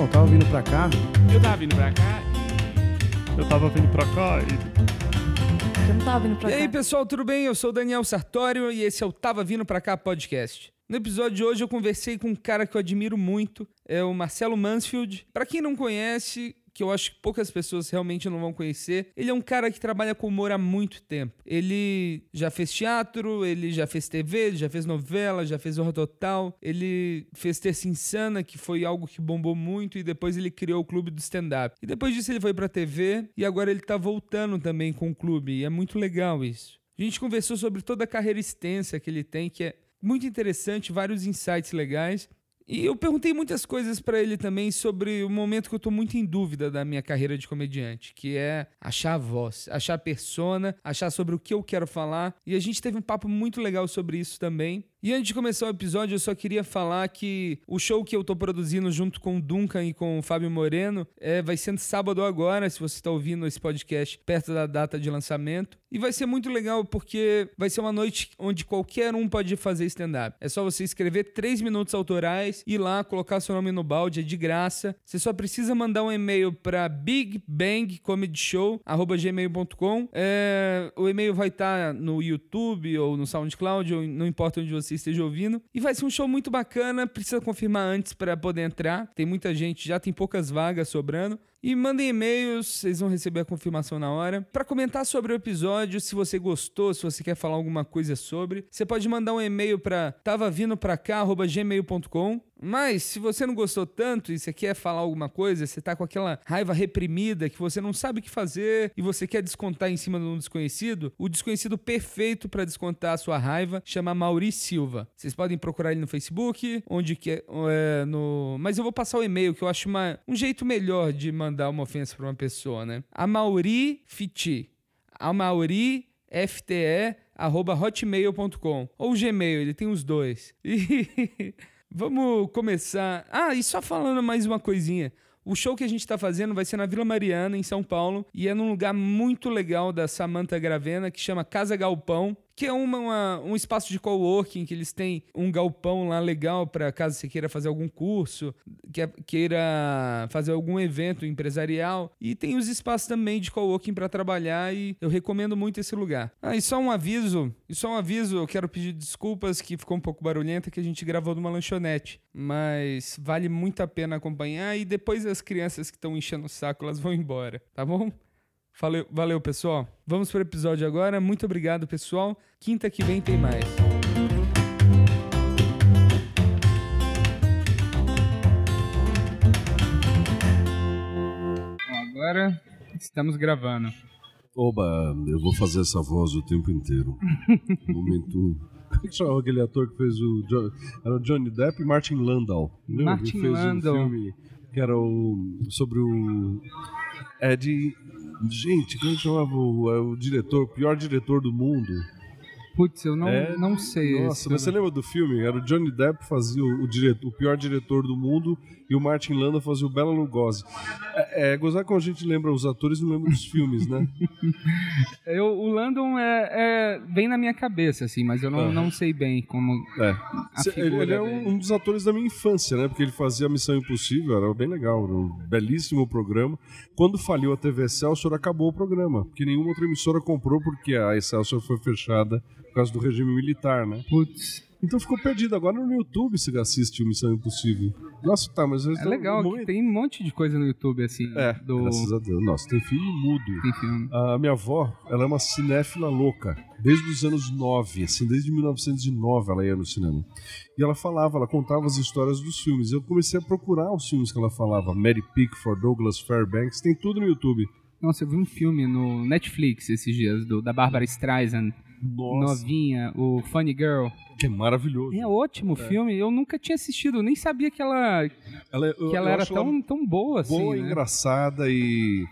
Então, tava vindo pra cá. Eu tava vindo pra cá Eu tava vindo pra cá e Eu não tava vindo pra E cá. aí, pessoal, tudo bem? Eu sou o Daniel Sartório e esse é o Tava Vindo Pra Cá podcast. No episódio de hoje eu conversei com um cara que eu admiro muito, é o Marcelo Mansfield. Pra quem não conhece, que eu acho que poucas pessoas realmente não vão conhecer, ele é um cara que trabalha com humor há muito tempo. Ele já fez teatro, ele já fez TV, já fez novela, já fez Horror Total, ele fez Terça Insana, que foi algo que bombou muito, e depois ele criou o Clube do Stand-Up. E depois disso ele foi pra TV, e agora ele tá voltando também com o clube, e é muito legal isso. A gente conversou sobre toda a carreira extensa que ele tem, que é muito interessante, vários insights legais. E eu perguntei muitas coisas pra ele também sobre o momento que eu tô muito em dúvida da minha carreira de comediante, que é achar a voz, achar a persona, achar sobre o que eu quero falar. E a gente teve um papo muito legal sobre isso também. E antes de começar o episódio, eu só queria falar que o show que eu tô produzindo junto com o Duncan e com o Fábio Moreno é, vai ser sábado agora, se você está ouvindo esse podcast perto da data de lançamento. E vai ser muito legal porque vai ser uma noite onde qualquer um pode fazer stand-up. É só você escrever três minutos autorais, ir lá, colocar seu nome no balde, é de graça. Você só precisa mandar um e-mail para bigbangcomedyshow.gmail.com. É, o e-mail vai estar no YouTube ou no SoundCloud, ou não importa onde você esteja ouvindo. E vai ser um show muito bacana, precisa confirmar antes para poder entrar. Tem muita gente, já tem poucas vagas sobrando. E mandem e-mails, vocês vão receber a confirmação na hora. Para comentar sobre o episódio, se você gostou, se você quer falar alguma coisa sobre, você pode mandar um e-mail para tavavindopracá@gmail.com. Mas se você não gostou tanto e você quer falar alguma coisa, você tá com aquela raiva reprimida que você não sabe o que fazer e você quer descontar em cima de um desconhecido, o desconhecido perfeito para descontar a sua raiva chama Mauri Silva. Vocês podem procurar ele no Facebook, onde que é, é, no, mas eu vou passar o e-mail que eu acho uma, um jeito melhor de mandar uma ofensa para uma pessoa, né? A Mauri Fiti. A Mauri FTE arroba hotmail.com ou Gmail, ele tem os dois. E vamos começar. Ah, e só falando mais uma coisinha. O show que a gente tá fazendo vai ser na Vila Mariana, em São Paulo, e é num lugar muito legal da Samantha Gravena, que chama Casa Galpão, que é uma, uma- um espaço de coworking, que eles têm um galpão lá legal para caso você queira fazer algum curso, que- queira fazer algum evento empresarial. E tem os espaços também de coworking para trabalhar e eu recomendo muito esse lugar. Ah, e só um aviso, e só um aviso, eu quero pedir desculpas que ficou um pouco barulhenta, que a gente gravou numa lanchonete. Mas vale muito a pena acompanhar e depois as crianças que estão enchendo o saco, elas vão embora, tá bom? Valeu, valeu, pessoal. Vamos pro episódio agora. Muito obrigado, pessoal. Quinta que vem tem mais. Agora estamos gravando. Oba, eu vou fazer essa voz o tempo inteiro. Momento. Como é que chama aquele ator que fez o. Jo- Era o Johnny Depp e Martin Landau. Lembra? Martin Landau. um filme que era o. sobre o. Ed. Gente, como é chamava o, é o diretor, o pior diretor do mundo? Putz, eu não, É, não sei. Nossa, mas você lembra do filme? Era o Johnny Depp fazia o, o, diretor, o pior diretor do mundo e o Martin Landau fazia o Bela Lugosi. É, é gozar como a gente lembra os atores e não lembra dos filmes, né? Eu, o Landon é, é- vem na minha cabeça, assim, mas eu não, Aham. não sei bem como. É. A Cê- ele, é um, um dos atores da minha infância, né? Porque ele fazia Missão Impossível, era bem legal, era um belíssimo programa. Quando faliu a TV Excelsior, acabou o programa, porque nenhuma outra emissora comprou, porque a Excelsior foi fechada por causa do regime militar, né? Putz, Então ficou perdido. Agora no YouTube você assiste o Missão Impossível. Nossa, tá, mas... é legal, que tem um monte de coisa no YouTube, assim. É, do... graças a Deus. Nossa, tem filme mudo. Tem filme. A minha avó, ela é uma cinéfila louca. Desde os anos 9, assim, desde 1909 ela ia no cinema. E ela falava, ela contava as histórias dos filmes. Eu comecei a procurar os filmes que ela falava. Mary Pickford, Douglas Fairbanks, tem tudo no YouTube. Nossa, eu vi um filme no Netflix esses dias, do, da Barbara Streisand, Nossa, novinha, o Funny Girl. que é maravilhoso. É ótimo o filme, eu nunca tinha assistido, eu nem sabia que ela, Ela, é- eu- que ela era tão, tão boa assim. boa, né? engraçada e...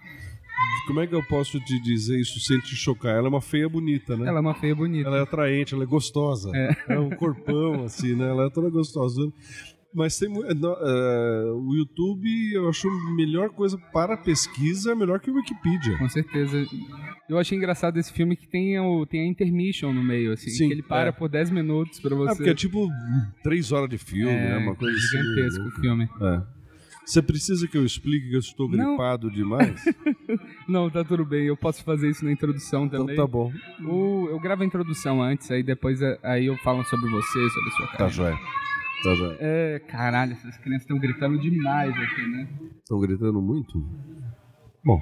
Como é que eu posso te dizer isso sem te chocar? Ela é uma feia bonita, né? Ela é uma feia bonita. Ela é atraente, ela é gostosa. É, um corpão, assim, né? Ela é toda gostosa. Mas tem é, o YouTube, eu acho a melhor coisa para pesquisa, melhor que o Wikipedia. Com certeza. Eu achei engraçado esse filme que tem, o, tem a intermission no meio, assim. Sim, que ele para é. por 10 minutos pra você. É porque é tipo três horas de filme, É, né? Uma coisa assim, gigantesco louca. o filme. É. Você precisa que eu explique que eu estou Não. gripado demais? Não, tá tudo bem. Eu posso fazer isso na introdução então também. tá bom. O- eu gravo a introdução antes, aí depois é- aí eu falo sobre você, sobre a sua Tá carreira. joia. Tá joia. É, caralho, essas crianças estão gritando demais aqui, né? Estão gritando muito? Bom,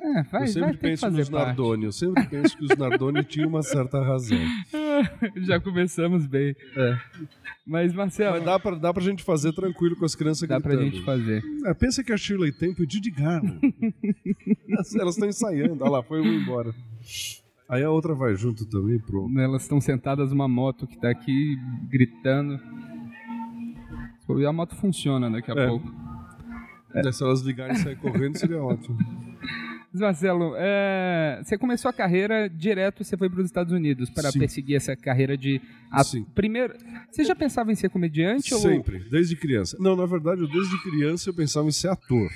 É, vai, eu vai sempre penso fazer nos parte. Nardoni. Eu sempre penso que os Nardoni tinham uma certa razão. Já começamos bem. É. Mas, Marcelo, Mas dá pra, dá pra gente fazer tranquilo com as crianças dá gritando. pra gente fazer. É, pensa que a Shirley Temple e o Didi Garland. Elas- estão ensaiando. Olha lá, foi uma embora. Aí a outra vai junto também, pronto. Elas estão sentadas numa moto que tá aqui gritando. E a moto funciona daqui a É. pouco. Se elas ligarem e sair correndo, seria ótimo. Marcelo, é, você começou a carreira direto, você foi para os Estados Unidos para Sim. perseguir essa carreira de. a- Sim. Primeiro, você já pensava em ser comediante ou Sempre, desde criança. Não, na verdade, eu desde criança eu pensava em ser ator.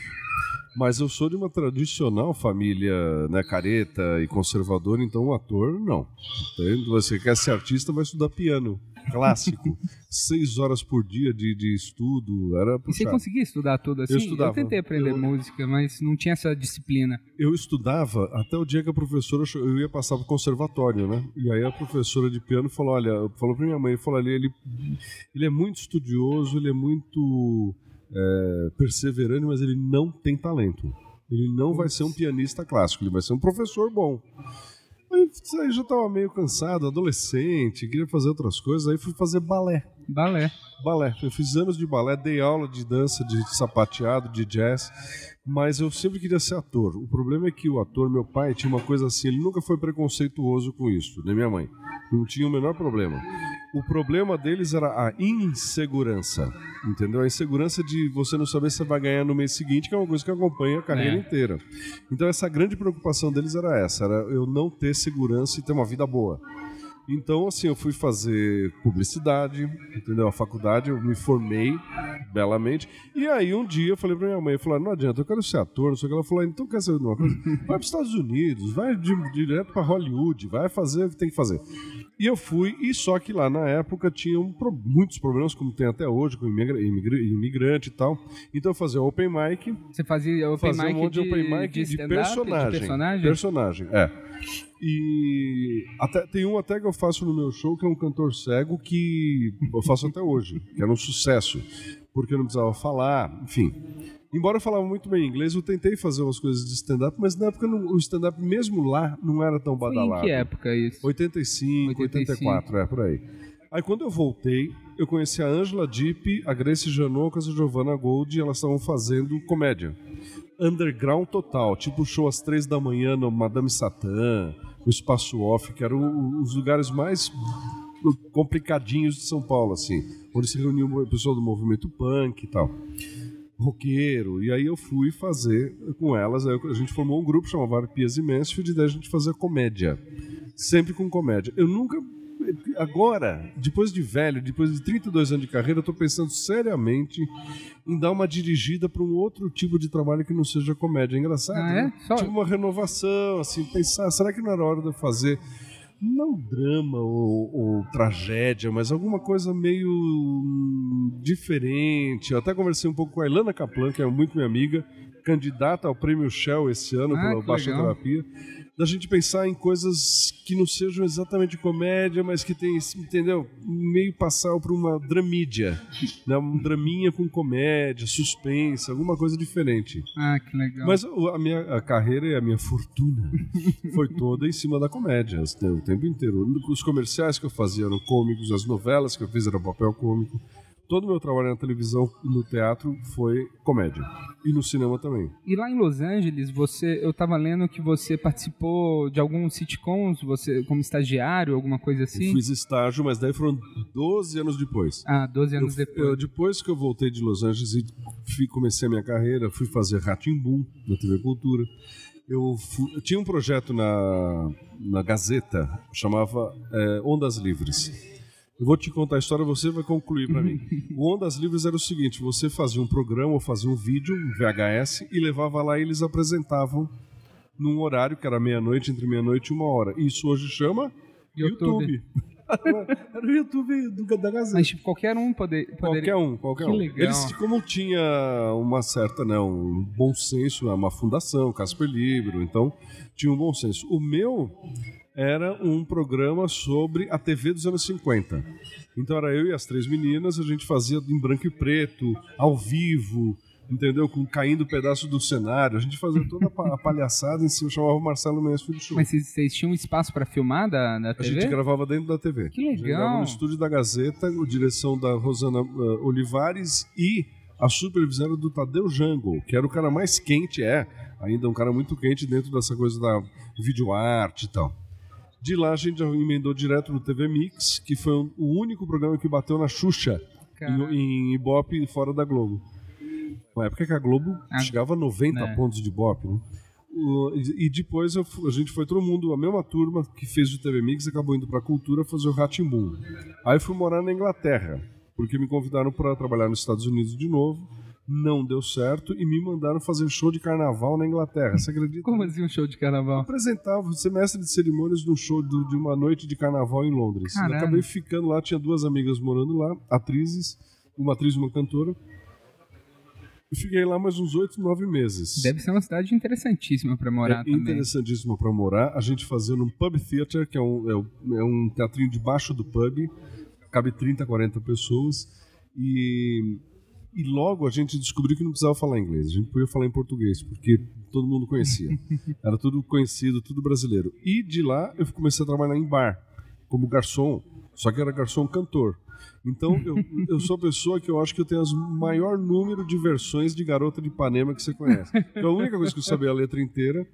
Mas eu sou de uma tradicional família né, careta e conservadora, então um ator, não. Entende? Você quer ser artista, vai estudar piano. Clássico. Seis horas por dia de, de estudo. Era E você conseguia estudar tudo assim? Eu estudava. tentei aprender Eu- música, mas não tinha essa disciplina. Eu estudava até o dia que a professora eu ia passar pro conservatório, né? E aí a professora de piano falou, olha, falou pra minha mãe, falou ali, ele, ele é muito estudioso, ele é muito é, perseverante, mas ele não tem talento. Ele não vai ser um pianista clássico, ele vai ser um professor bom. Aí, aí já tava meio cansado, adolescente, queria fazer outras coisas, aí fui fazer balé. Balé. Balé. Eu fiz anos de balé, dei aula de dança, de sapateado, de jazz, mas eu sempre queria ser ator. O problema é que o ator, meu pai, tinha uma coisa assim, ele nunca foi preconceituoso com isso, nem minha mãe. Não tinha o menor problema. O problema deles era a insegurança, entendeu? A insegurança de você não saber se você vai ganhar no mês seguinte, que é uma coisa que acompanha a carreira É. inteira. Então essa grande preocupação deles era essa, era eu não ter segurança e ter uma vida boa. Então, assim, eu fui fazer publicidade, entendeu? A faculdade, eu me formei belamente. E aí, um dia, eu falei pra minha mãe, eu falei, não adianta, eu quero ser ator, não sei o que. Ela falou, então quer saber de uma coisa? Vai pros Estados Unidos, vai de- direto pra Hollywood, vai fazer o que tem que fazer. E eu fui, e só que lá na época tinham muitos problemas, como tem até hoje, com imigra- imigra- imigrante e tal. Então eu fazia open mic, Você fazia open fazer mic um monte de, open mic de, stand-up, personagem. De personagem? Personagem, é. E até, tem um até que eu faço no meu show, que é um cantor cego, que eu faço até hoje, que era um sucesso, porque eu não precisava falar, enfim. Embora eu falava muito bem inglês, eu tentei fazer umas coisas de stand-up, mas na época não- o stand-up, mesmo lá, não era tão Foi em badalado. que época isso? 85, 85. 84, é, por aí. Aí quando eu voltei, eu conheci a Angela Dipp, a Grace Janocas e a Giovanna Gold, e elas estavam fazendo comédia. Underground total, tipo show às três da manhã no Madame Satã, no Espaço Off, que eram o- os lugares mais complicadinhos de São Paulo, assim, onde se reuniu o pessoal do movimento punk e tal. Roqueiro, e aí eu fui fazer com elas, aí a gente formou um grupo chamado Arpias e Mansfield, e daí a gente fazia comédia sempre com comédia. Eu nunca. Agora, depois de velho, depois de 32 anos de carreira, eu tô pensando seriamente em dar uma dirigida para um outro tipo de trabalho que não seja comédia. É engraçado. Ah, é? né? Só- Tipo uma renovação, assim, pensar, será que não era hora de eu fazer não drama ou, ou tragédia, mas alguma coisa meio diferente. Eu até conversei um pouco com a Ilana Kaplan, que é muito minha amiga, candidata ao prêmio Shell esse ano Ah, pela Baixa legal. Terapia, da gente pensar em coisas que não sejam exatamente comédia, mas que tem, entendeu? Meio passar por uma dramídia, né? Um draminha com comédia, suspense, alguma coisa diferente. Ah, que legal. Mas a minha a carreira e a minha fortuna foi toda em cima da comédia, o tempo inteiro. Os comerciais que eu fazia eram cômicos, as novelas que eu fiz eram papel cômico. Todo o meu trabalho na televisão e no teatro foi comédia. E no cinema também. E lá em Los Angeles, você, eu tava lendo que você participou de alguns sitcoms, você como estagiário, alguma coisa Eu assim. fiz estágio, mas daí foram 12 anos depois. Ah, 12 anos Eu- depois. eu- depois que eu voltei de Los Angeles e fui- comecei a minha carreira, fui fazer Ratimbum na TV Cultura. Eu, fu- eu tinha um projeto na, na Gazeta, chamava é, Ondas Livres. Eu vou te contar a história, você vai concluir para mim. O Ondas Livres era o seguinte: você fazia um programa ou fazia um vídeo, um VHS, e levava lá e eles apresentavam num horário que era meia-noite, entre meia-noite e uma hora. Isso hoje chama YouTube. YouTube. Era o YouTube do, da Gazeta. Mas tipo, qualquer um poder, poderia... Qualquer um, qualquer Que um. legal. Eles, como tinha uma certa, né, um bom senso, é uma fundação, Casper Libro, então tinha um bom senso. O meu era um programa sobre a TV dos anos 50. Então era eu e as três meninas, a gente fazia em branco e preto, ao vivo, entendeu? Com caindo pedaço do cenário. A gente fazia toda a pa- a palhaçada em cima, chamava o Marcelo Mendes Filho Show. Mas vocês, tinham um espaço pra filmar da, da A TV? gente gravava dentro da TV. Que A gente legal. gravava no estúdio da Gazeta, com direção da Rosana eh, Olivares e a supervisão era do Tadeu Jango, que era o cara mais quente, é, ainda um cara muito quente dentro dessa coisa da videoarte e tal. De lá a gente já emendou direto no TV Mix, que foi um- o único programa que bateu na Xuxa em, em Ibope fora da Globo. Na época que a Globo Ah, chegava a 90 né. pontos de Ibope, né? E e depois eu a gente foi todo mundo, a mesma turma que fez o TV Mix acabou indo pra cultura fazer o Ratimbum. Aí eu fui morar na Inglaterra, porque me convidaram para trabalhar nos Estados Unidos de novo. Não deu certo e me mandaram fazer show de carnaval na Inglaterra. Você acredita? Como assim um show de carnaval? apresentava o semestre de cerimônias num show do- de uma noite de carnaval em Londres. Eu acabei ficando lá, tinha duas amigas morando lá, atrizes, uma atriz e uma cantora. E fiquei lá mais uns oito, nove meses. Deve ser uma cidade interessantíssima pra morar é também. interessantíssimo para morar. A gente fazia num pub theater, que é um, é, um- é um teatrinho debaixo do pub, cabe 30, 40 pessoas. E, e logo a gente descobriu que não precisava falar inglês, a gente podia falar em português, porque todo mundo conhecia. Era tudo conhecido, tudo brasileiro. E de lá eu comecei a trabalhar em bar, como garçom, só que era garçom cantor. Então eu, eu sou a pessoa que eu acho que eu tenho o maior número de versões de Garota de Ipanema que você conhece. Então, a única coisa que eu sabia a letra inteira,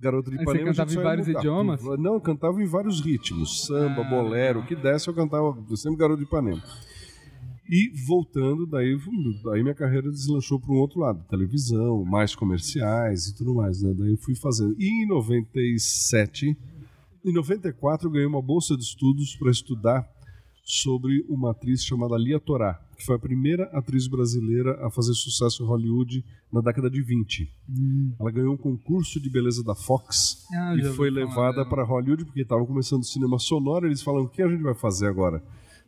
Garota de Aí você Ipanema. gente cantava em vários idiomas? Não, eu cantava em vários ritmos. Samba, Ah, bolero, o que desse eu cantava, sempre Garota de Ipanema. E voltando, daí, daí minha carreira deslanchou para um outro lado, televisão, mais comerciais e tudo mais, né? Daí eu fui fazendo. E em 97, em 94 eu ganhei uma bolsa de estudos para estudar sobre uma atriz chamada Lia Torá, que foi a primeira atriz brasileira a fazer sucesso em Hollywood na década de 20. Ela ganhou um concurso de beleza da Fox Ah, e foi levada para Hollywood porque estava começando o cinema sonoro. Eles falaram: o que a gente vai fazer agora?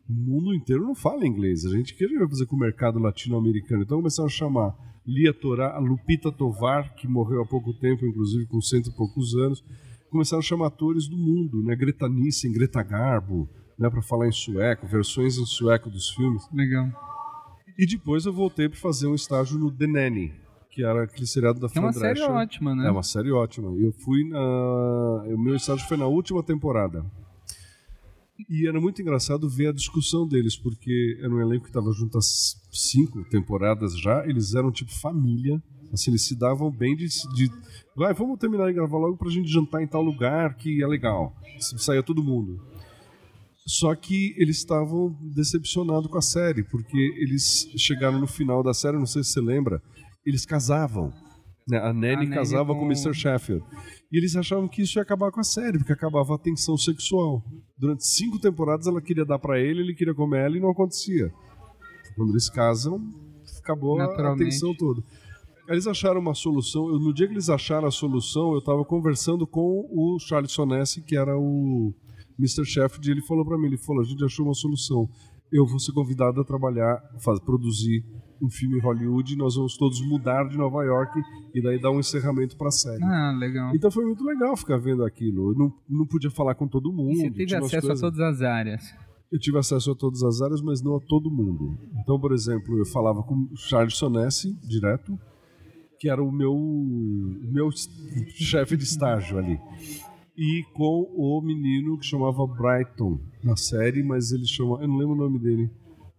O mundo inteiro não fala inglês. A gente o que a gente vai fazer com o mercado latino-americano? Então começaram a chamar Lia Torá, Lupita Tovar, que morreu há pouco tempo, inclusive com cento e poucos anos. Começaram a chamar atores do mundo, né? Greta Nissen, Greta Garbo, né? Para falar em sueco, versões em sueco dos filmes. Legal. E depois eu voltei para fazer um estágio no The Nanny, que era aquele seriado da É uma Fran série ótima, né? É uma série ótima. Eu fui na. O meu estágio foi na última temporada. E era muito engraçado ver a discussão deles, porque era um elenco que estava junto há cinco temporadas já. Eles eram tipo família. Assim, eles se davam bem de. de vai, vamos terminar de gravar logo pra gente jantar em tal lugar que é legal. Saía todo mundo. Só que eles estavam decepcionados com a série, porque eles chegaram no final da série, não sei se você lembra, eles casavam. Né? A Nanny Nanny casava com com- o Mr. Sheffield. E eles achavam que isso ia acabar com a série, porque acabava a tensão sexual. Durante cinco temporadas ela queria dar pra ele, ele queria comer ela e não acontecia. Quando eles casam, acabou a- a tensão toda. Eles acharam uma solução. Eu, no dia que eles acharam a solução, eu estava conversando com o Charles Sonesse, que era o Mr. Sheffield, e ele falou para mim, ele falou, a gente achou uma solução. Eu vou ser convidado a trabalhar, faz, produzir um filme em Hollywood, nós vamos todos mudar de Nova York e daí dar um encerramento para a série. Ah, legal. Então foi muito legal ficar vendo aquilo. Eu não, não podia falar com todo mundo. E você teve acesso a todas as áreas. eu tive acesso a todas as áreas, mas não a todo mundo. Então, por exemplo, eu falava com o Charles Sonesse, direto, que era o meu, o meu chefe de estágio ali. E com o menino que chamava Brighton na série, mas ele chama. Eu não lembro o nome dele.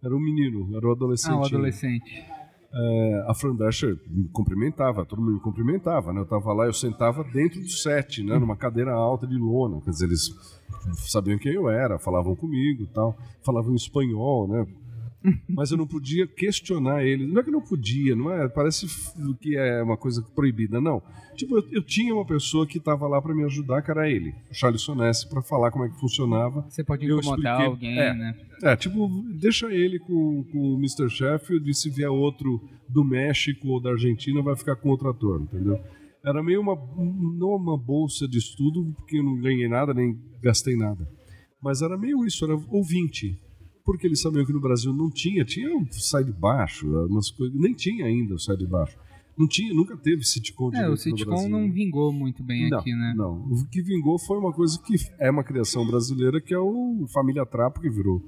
Era um menino, era o adolescente. Ah, o adolescente. É, a Fran Drescher me cumprimentava, todo mundo me cumprimentava, né? Eu tava lá, eu sentava dentro do set, né? Numa cadeira alta de lona, quer dizer, eles sabiam quem eu era, falavam comigo tal, falavam em espanhol, né? Mas eu não podia questionar eles. Não é que não podia, não é? Parece que é uma coisa proibida, não. Tipo, eu, eu tinha uma pessoa que estava lá para me ajudar, que era ele, o Charles Sonesse, para falar como é que funcionava. Você pode incomodar alguém, é. né? É, tipo, deixa ele com, com o Mr. Sheffield e se vier outro do México ou da Argentina, vai ficar com outro ator, entendeu? Era meio uma, não uma bolsa de estudo, porque eu não ganhei nada, nem gastei nada. Mas era meio isso, era ouvinte. Porque eles sabiam que no Brasil não tinha, tinha o Sai de Baixo, umas coisas, nem tinha ainda o Sai de Baixo. Não tinha, nunca teve sitcom É, o sitcom não vingou muito bem não, aqui, né? Não, o que vingou foi uma coisa que é uma criação brasileira, que é o Família Trapo, que virou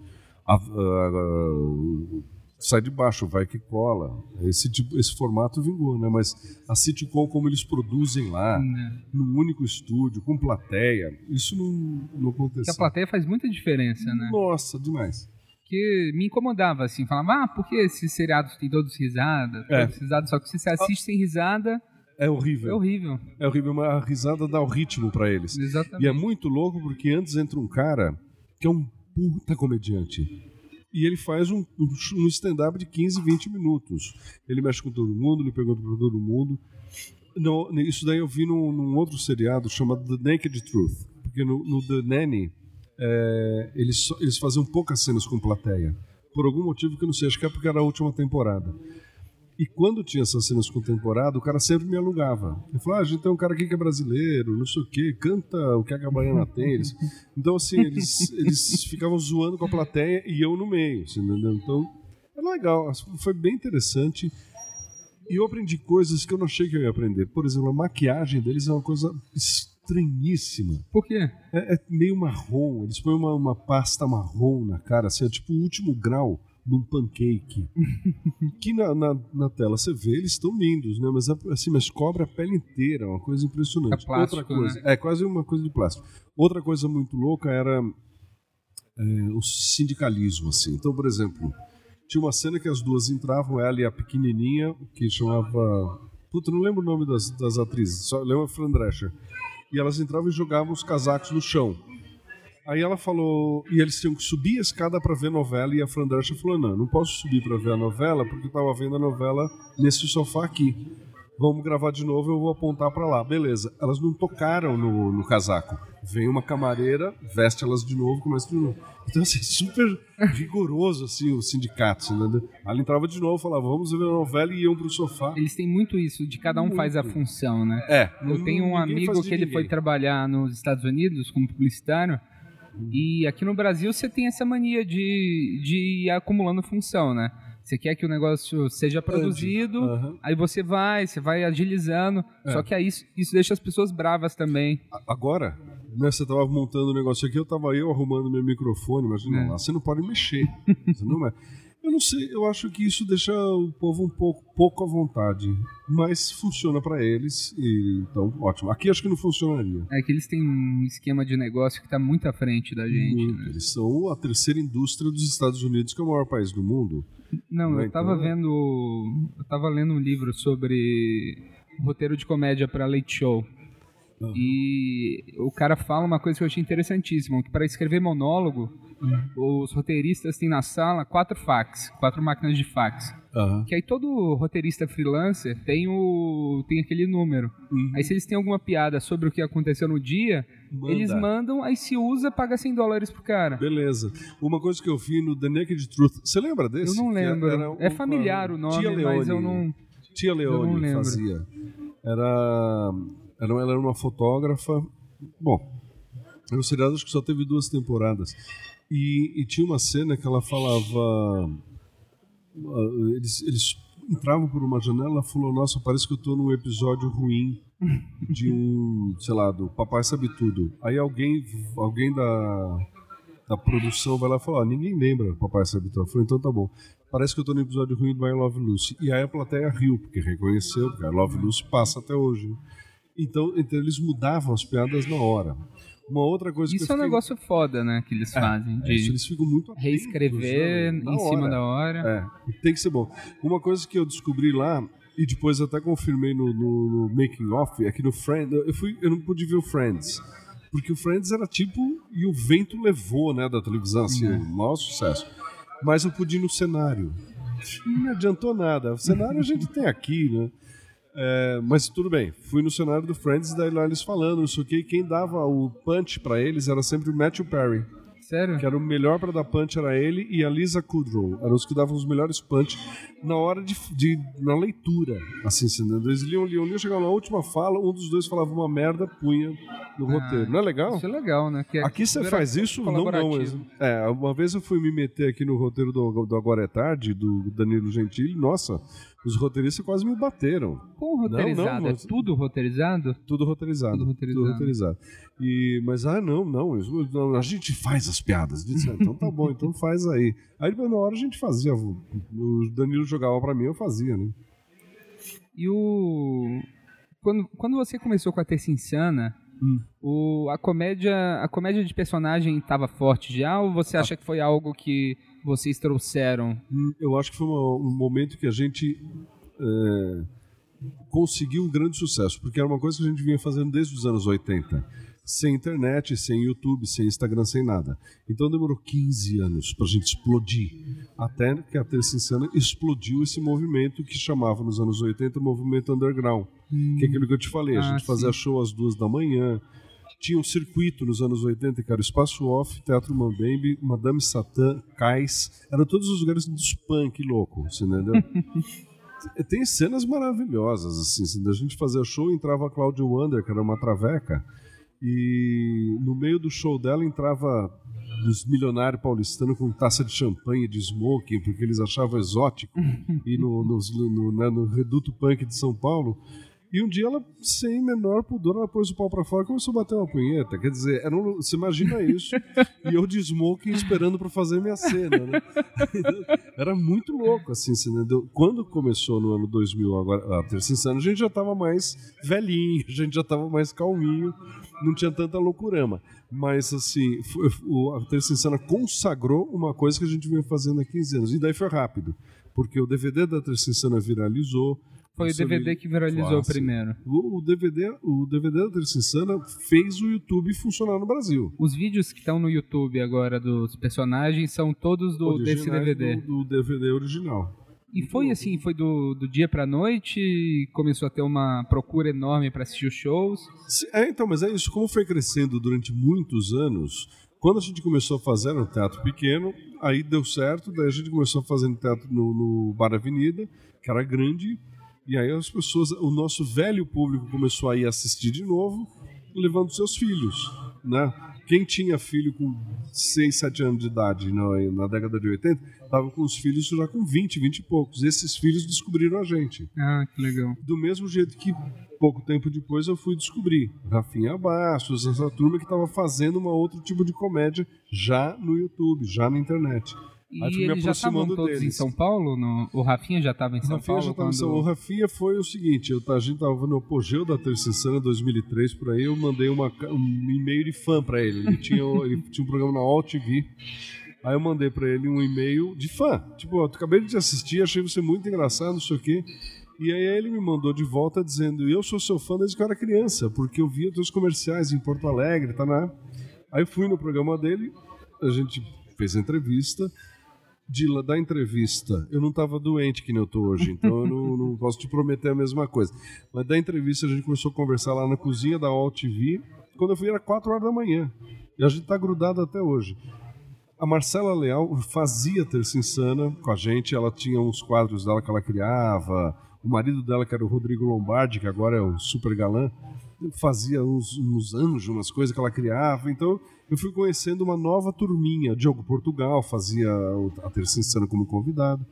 a- a- a- Sai de Baixo, Vai Que Cola. Esse, tipo, esse formato vingou, né? Mas a sitcom, como eles produzem lá, Né? num único estúdio, com plateia, isso não, não Porque aconteceu. a plateia faz muita diferença, né? Nossa, demais. Que me incomodava, assim. Falava, ah, por que esses seriados têm todos risada? É. Todos risada, só que se você assiste sem risada, É é horrível. horrível. É horrível, mas a risada dá o ritmo pra eles. Exatamente. E é muito louco porque antes entra um cara que é um puta comediante. E ele faz um, um stand-up de 15, 20 minutos. Ele mexe com todo mundo, ele pergunta pra todo mundo. Isso daí eu vi num, num outro seriado chamado The Naked Truth. Porque no, no The Nanny, é, eles, só- eles faziam poucas cenas com plateia. Por algum motivo que eu não sei, acho que é porque era a última temporada. E quando tinha essas cenas com temporada, o cara sempre me alugava. Ele falou: ah, a gente tem um cara aqui que é brasileiro, não sei o quê, canta o que a Gabaiana tem. Eles- Então, assim, eles, eles ficavam zoando com a plateia e eu no meio, assim, entendeu? Então, era legal, foi bem interessante. E eu aprendi coisas que eu não achei que eu ia aprender. Por exemplo, a maquiagem deles é uma coisa estranhíssima. Por quê? É, é meio marrom, eles põem uma, uma pasta marrom na cara, assim, é tipo o último grau de um pancake. que na, na, na tela você vê, eles estão lindos, né? Mas assim, mas cobre a pele inteira, é uma coisa impressionante. É plástico, Outra coisa, né? é quase uma coisa de plástico. Outra coisa muito louca era é, o sindicalismo, assim. Então, por exemplo, tinha uma cena que as duas entravam, ela e a pequenininha, que chamava... Puta, não lembro o nome das, das atrizes, só lembro a Fran Drescher. E elas entravam e jogavam os casacos no chão. Aí ela falou, e eles tinham que subir a escada para ver novela, e a Fran Drescher falou: Não, não posso subir para ver a novela, porque eu tava vendo a novela nesse sofá aqui. Vamos gravar de novo, eu vou apontar para lá. Beleza. Elas não tocaram no, no casaco. Vem uma camareira, veste elas de novo, começa de novo. Então, assim, super rigoroso, assim, o sindicato, assim, né? Ela entrava de novo, falava, vamos ver a novela, e iam pro sofá. Eles têm muito isso, de cada um faz a função, né? É. Eu tenho um amigo que ele ninguém. foi trabalhar nos Estados Unidos como publicitário. E aqui no Brasil você tem essa mania de, de ir acumulando função, né? Você quer que o negócio seja produzido, Aham. aí você vai, você vai agilizando. É. Só que aí isso, isso deixa as pessoas bravas também. Agora, né, você tava montando o negócio aqui, eu tava eu arrumando meu microfone, imagina É. lá, você não pode mexer. Você não é. Eu não sei, eu acho que isso deixa o povo um pouco, pouco à vontade, mas funciona pra eles, e então ótimo. Aqui acho que não funcionaria. É que eles têm um esquema de negócio que tá muito à frente da gente, Muito. né? Eles são a terceira indústria dos Estados Unidos, que é o maior país do mundo. Não, eu tava vendo. Eu tava lendo um livro sobre roteiro de comédia pra Late Show. Aham. E o cara fala uma coisa que eu achei interessantíssima, que para escrever monólogo, os roteiristas têm na sala quatro fax, quatro máquinas de fax. Aham. Que aí todo roteirista freelancer tem o tem aquele número. Uhum. Aí se eles têm alguma piada sobre o que aconteceu no dia, Manda. eles mandam, aí se usa, paga 100 dólares pro cara. Beleza. Uma coisa que eu vi no The Naked Truth, você lembra desse? Eu não Que era- lembro. era é um- familiar o nome, Tia mas eu não. Tia Leone lembro. fazia. Era, ela era uma fotógrafa. Bom, era um seriado acho que só teve duas temporadas. E, e tinha uma cena que ela falava. ah, Eles, eles entravam por uma janela ela falou: Nossa, parece que eu tô num episódio ruim de um, sei lá, do Papai Sabe Tudo. Aí alguém, alguém da, da produção vai lá e fala: ah, Ninguém lembra Papai Sabe Tudo. Eu Então tá bom. Parece que eu tô no episódio ruim do I Love Lucy. E aí a plateia riu, porque reconheceu, porque I Love Lucy passa até hoje. Então, então eles mudavam as piadas na hora. Uma outra coisa Isso que é um fiquei- negócio foda, né? Que eles fazem. É, isso De eles ficam muito atentos, reescrever né? Em cima da hora. É, tem que ser bom. Uma coisa que eu descobri lá, e depois até confirmei no, no, no Making Off, é que no Friends, eu, fui, eu não pude ver o Friends. Porque o Friends era tipo, e o vento levou, né, da televisão, assim, É. um maior sucesso. Mas eu pude ir no cenário. Não adiantou nada. O cenário a gente tem aqui, né? É, mas tudo bem, fui no cenário do Friends, daí lá eles falando, não sei o que, quem dava o punch pra eles era sempre o Matthew Perry. Sério? Que era o melhor pra dar punch, era ele e a Lisa Kudrow. Eram os que davam os melhores punch na hora de, de na leitura. Assim, assim, eles liam, liam, liam, chegavam na última fala, um dos dois falava uma merda, punha no Ah, roteiro. Não é legal? Isso é legal, né? Que é- Aqui você faz isso? Não, não. É, uma vez eu fui me meter aqui no roteiro do, do Agora é Tarde, do Danilo Gentili. Nossa, os roteiristas quase me bateram. Com roteirizado, Não, não, é tudo roteirizado? Tudo roteirizado. Tudo roteirizado. roteirizado. E, mas, ah, não, não, a gente faz as piadas. Disse, "Ah, então tá bom, então faz aí. Aí depois na hora a gente fazia. O Danilo jogava pra mim, eu fazia, né? E o. Quando, quando você começou com a Terça Insana, Hum. o, a, comédia, a comédia de personagem estava forte já? Ou você acha que foi algo que vocês trouxeram? Hum, Eu acho que foi uma- um momento que a gente é, conseguiu um grande sucesso, porque era uma coisa que a gente vinha fazendo desde os anos 80. Sem internet, sem YouTube, sem Instagram, sem nada. Então demorou 15 anos pra gente explodir. Até que a Terça Insana explodiu esse movimento que chamava nos anos 80 o movimento underground. Que é aquilo que eu te falei. A Ah, gente fazia sim. show às duas da manhã. Tinha um circuito nos anos 80, que era o Espaço Off, Teatro Mambembe, Madame Satã, Cais. Eram todos os lugares dos punk louco, você entendeu? Tem cenas maravilhosas, assim. assim, A gente fazia show, entrava a Claudia Wander, que era uma traveca, e no meio do show dela entrava os milionários paulistanos com taça de champanhe, de smoking, porque eles achavam exótico, e no, nos- no, né, no reduto punk de São Paulo. E um dia ela, sem menor pudor, ela pôs o pau pra fora e começou a bater uma punheta. Quer dizer, era um- você imagina isso, e eu de smoking esperando pra fazer minha cena, né? Era muito louco, assim, você entendeu? Quando começou no ano 2000, agora, a Terça Insana, a gente já tava mais velhinho, a gente já tava mais calminho, não tinha tanta loucurama. Mas, assim, foi- o- a Terça Insana consagrou uma coisa que a gente vinha fazendo há 15 anos. E daí foi rápido, porque o DVD da Terça Insana viralizou. Foi o DVD que viralizou sim. primeiro. O, o DVD, o DVD da Terça Insana fez o YouTube funcionar no Brasil. Os vídeos que estão no YouTube agora dos personagens são todos do, desse DVD. Do, do DVD original. E foi assim, foi do, do dia pra noite, começou a ter uma procura enorme pra assistir os shows. É, então, mas é isso. Como foi crescendo durante muitos anos, quando a gente começou a fazer no teatro pequeno, aí deu certo, daí a gente começou a fazer no teatro no, no Bar Avenida, que era grande, e aí as pessoas, o nosso velho público começou a ir assistir de novo, levando seus filhos, né? Quem tinha filho com 6, 7 anos de idade na, na década de 80, estava com os filhos já com 20, 20 e poucos. Esses filhos descobriram a gente. Ah, que legal. Do mesmo jeito que pouco tempo depois eu fui descobrir Rafinha Bastos, essa turma que estava fazendo um outro tipo de comédia já no YouTube, já na internet. E Aí eles já estavam todos em deles. São Paulo? No- o Rafinha já estava em São Rafinha Paulo? já tava em quando- São- O Rafinha foi o seguinte, eu, a gente tava no apogeu da Terça Insana 2003 por aí, eu mandei uma um e-mail de fã pra ele. Ele tinha, ele tinha um programa na All TV. Aí eu mandei pra ele um e-mail de fã. Tipo, ó, acabei de te assistir, achei você muito engraçado, não sei o quê. E aí ele me mandou de volta dizendo: Eu sou seu fã desde que eu era criança, porque eu via teus comerciais em Porto Alegre, tá né? Aí eu fui no programa dele, a gente fez a entrevista. De lá da entrevista, eu não estava doente que nem eu tô hoje, então eu não, não posso te prometer a mesma coisa. Mas da entrevista a gente começou a conversar lá na cozinha da All TV. Quando eu fui era 4 horas da manhã. E a gente tá grudado até hoje. A Marcela Leal fazia Terça Insana com a gente, ela tinha uns quadros dela que ela criava. O marido dela, que era o Rodrigo Lombardi, que agora é o super galã, fazia uns, uns anjos, umas coisas que ela criava. Então eu fui conhecendo uma nova turminha. Diogo Portugal fazia a Terça Insana como convidado.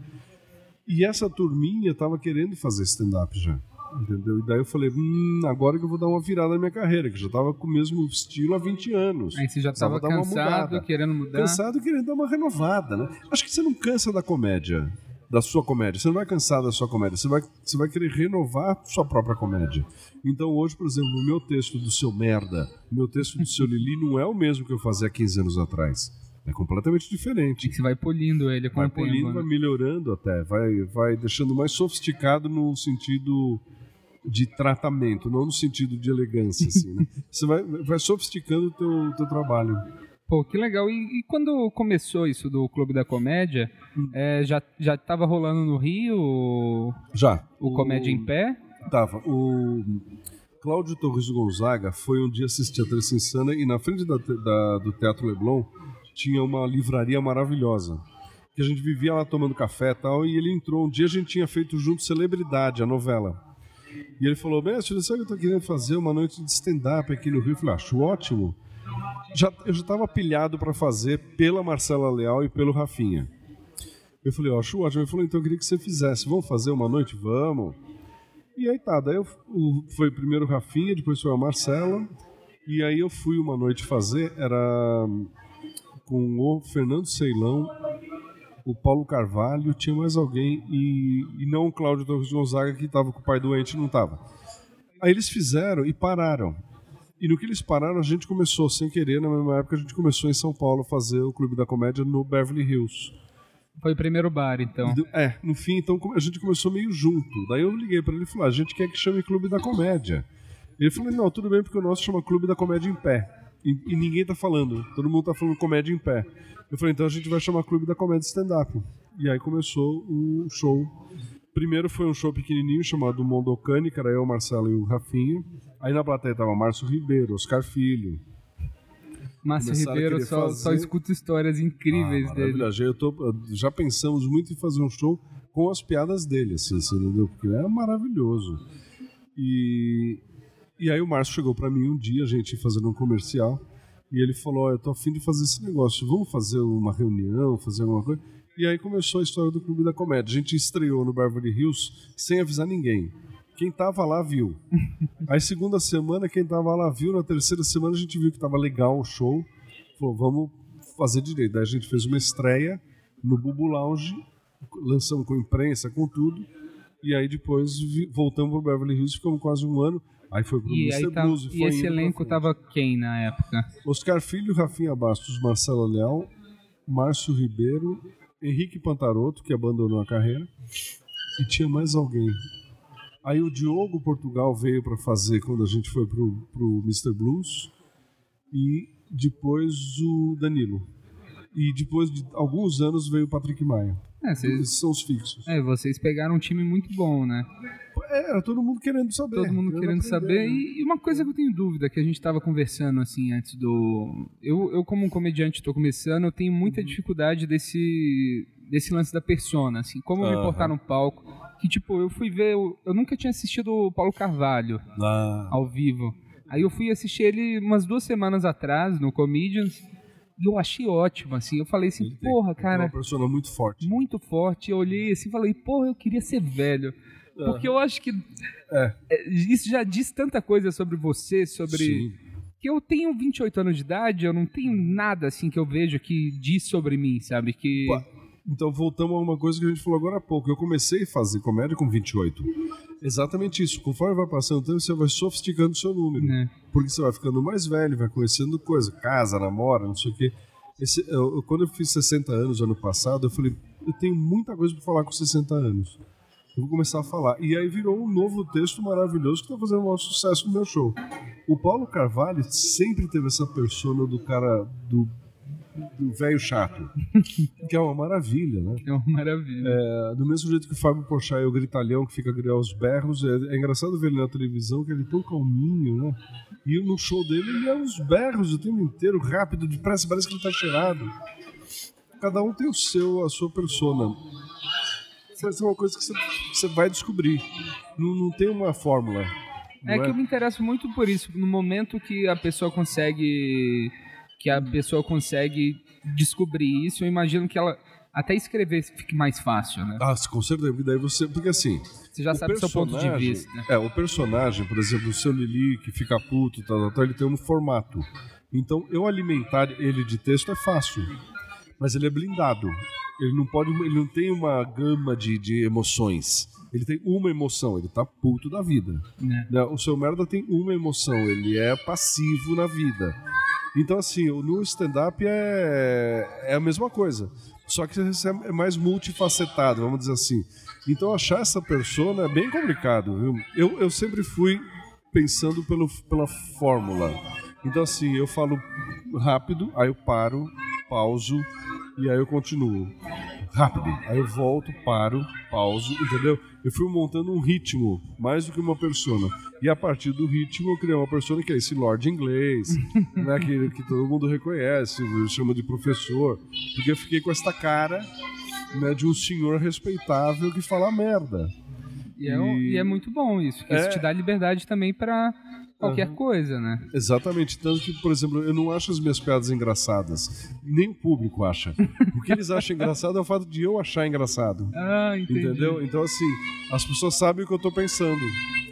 E essa turminha tava querendo fazer stand-up já. Entendeu? E daí eu falei, hum, agora que eu vou dar uma virada na minha carreira, que já tava com o mesmo estilo há 20 anos. Aí você já estava cansado, mudada. querendo mudar. Cansado querendo dar uma renovada, né? Acho que você não cansa da comédia, da sua comédia. Você não vai cansar da sua comédia. Você vai, você vai querer renovar a sua própria comédia. Então hoje, por exemplo, o meu texto do seu merda, o meu texto do seu Lili não é o mesmo que eu fazia há 15 anos atrás. É completamente diferente. E você vai polindo ele com Vai o tempo. polindo, né? vai melhorando até, vai, vai deixando mais sofisticado no sentido de tratamento, não no sentido de elegância, assim, né? Você vai, vai sofisticando o teu, teu trabalho. Pô, que legal. E, e quando começou isso do Clube da Comédia, Hum. é, já, já tava rolando no Rio o, Já. o Comédia em Pé? Tava. O Cláudio Torres Gonzaga foi um dia assistir a Terça Insana e na frente da, da- do Teatro Leblon tinha uma livraria maravilhosa. Que a gente vivia lá tomando café e tal, e ele entrou. Um dia a gente tinha feito junto Celebridade, a novela. E ele falou: Mestre, sabe que eu tô querendo fazer uma noite de stand-up aqui no Rio? Eu falei: Acho ótimo. Já, eu já estava pilhado para fazer pela Marcela Leal e pelo Rafinha. Eu falei: Ó, acho ótimo. Ele falou: Então eu queria que você fizesse. Vamos fazer uma noite? Vamos. E aí tá, daí eu, foi primeiro o Rafinha, depois foi a Marcela. E aí eu fui uma noite fazer, era com o Fernando Ceilão, o Paulo Carvalho, tinha mais alguém, e, e não o Cláudio Torres Gonzaga, que estava com o pai doente não estava. Aí eles fizeram e pararam. E no que eles pararam, a gente começou, sem querer, na mesma época, a gente começou em São Paulo a fazer o Clube da Comédia no Beverly Hills. Foi o primeiro bar, então. É, no fim, então a gente começou meio junto. Daí eu liguei para ele e falei: ah, a gente quer que chame Clube da Comédia. Ele falou: não, tudo bem, porque o nosso chama Clube da Comédia em Pé. E, e ninguém tá falando, todo mundo tá falando comédia em pé. Eu falei: então a gente vai chamar Clube da Comédia Stand-Up. E aí começou o show. Primeiro foi um show pequenininho chamado Mondocane, que era eu, o Marcelo e o Rafinha. Aí na plateia tava Márcio Ribeiro, Oscar Filho, Márcio Começaram Ribeiro só, fazer- só escuta histórias incríveis Ah, dele. Eu tô- já pensamos muito em fazer um show com as piadas dele, assim, você entendeu? Porque ele é maravilhoso. E, e aí o Márcio chegou pra mim um dia, a gente fazendo um comercial, e ele falou, ó, eu tô afim de fazer esse negócio, vamos fazer uma reunião, fazer alguma coisa? E aí começou a história do Clube da Comédia. A gente estreou no Beverly Hills sem avisar ninguém. Quem tava lá viu. Aí segunda semana, quem tava lá viu. Na terceira semana a gente viu que tava legal o show. Falou, vamos fazer direito. Daí a gente fez uma estreia no Bubu Lounge, lançamos com imprensa, com tudo. E aí depois voltamos pro Beverly Hills, ficamos quase um ano. Aí foi pro E, Mr. aí tá, Blues. e foi esse elenco tava quem na época? Oscar Filho, Rafinha Bastos, Marcelo Leal, Márcio Ribeiro, Henrique Pantaroto, que abandonou a carreira, e tinha mais alguém. Aí o Diogo Portugal veio para fazer quando a gente foi pro, pro Mr. Blues, e depois o Danilo. E depois de alguns anos veio o Patrick Maia. É, vocês, são os fixos. é, vocês pegaram um time muito bom, né? É, era todo mundo querendo saber. Todo mundo querendo aprender, saber. né? E, uma coisa que eu tenho dúvida, que a gente tava conversando assim antes do. Eu, eu como um comediante, tô começando, eu tenho Uhum. muita dificuldade desse, desse lance da persona, assim. Como eu me portar no palco. Que, tipo, eu fui ver. Eu, eu nunca tinha assistido o Paulo Carvalho Ah, ao vivo. Aí eu fui assistir ele umas duas semanas atrás, no Comedians. E eu achei ótimo, assim. Eu falei assim, ele porra, tem cara, uma persona muito forte. muito forte. Eu olhei assim e falei, porra, eu queria ser velho. Porque eu acho que É. é, isso já diz tanta coisa sobre você, sobre. Sim. Que eu tenho 28 anos de idade, eu não tenho nada assim que eu vejo que diz sobre mim, sabe? Que. Pô, Então voltamos a uma coisa que a gente falou agora há pouco. Eu comecei a fazer comédia com 28. Exatamente isso. Conforme vai passando o tempo, você vai sofisticando o seu número. né? Porque você vai ficando mais velho, vai conhecendo coisa, casa, namora, não sei o quê. Esse, eu- quando eu fiz 60 anos ano passado, eu falei, eu tenho muita coisa para falar com 60 anos. Eu vou começar a falar. E aí virou um novo texto maravilhoso que está fazendo um maior sucesso no meu show. O Paulo Carvalho sempre teve essa persona do cara do do velho chato, que é uma maravilha, né? É uma maravilha. É, do mesmo jeito que o Fábio Porchat é o gritalhão que fica a os berros, é, é engraçado ver ele na televisão, que ele é tão calminho, né? E no show dele ele é uns berros o tempo inteiro, rápido, depressa, parece que ele tá cheirado. Cada um tem o seu, a sua persona. Vai ser uma coisa que você, você vai descobrir. Não, não tem uma fórmula. É não que eu me interesso muito por isso. No momento que a pessoa consegue. Que a pessoa consegue descobrir isso, eu imagino que ela. Até escrever fique mais fácil, né? Ah, com certeza. Daí você. Porque assim. Você já sabe o seu ponto de vista. né? É, o personagem, por exemplo, o seu Lili, que fica puto, tal, tal, tal, ele tem um formato. Então, eu alimentar ele de texto é fácil. Mas ele é blindado. Ele não pode. Ele não tem uma gama de, de emoções. Ele tem uma emoção, ele tá puto da vida. Né? O seu merda tem uma emoção, ele é passivo na vida. Então, assim, no stand-up é, é a mesma coisa. Só que você é mais multifacetado, vamos dizer assim. Então, achar essa persona é bem complicado, viu? Eu, eu sempre fui pensando pelo, pela fórmula. Então, assim, eu falo rápido, aí eu paro, pauso e aí eu continuo. rápido. Aí eu volto, paro, pauso, entendeu? Eu fui montando um ritmo, mais do que uma persona. E a partir do ritmo eu criei uma persona que é esse Lord inglês, né, que, que todo mundo reconhece, chama de professor. Porque eu fiquei com esta cara né, de um senhor respeitável que fala merda. E é, E- e é muito bom isso, que É. isso te dá liberdade também pra qualquer Aham. coisa, né? Exatamente, tanto que, por exemplo, eu não acho as minhas piadas engraçadas. Nem o público acha. O que eles acham engraçado é o fato de eu achar engraçado. Ah, entendi. Entendeu? Então, assim, as pessoas sabem o que eu tô pensando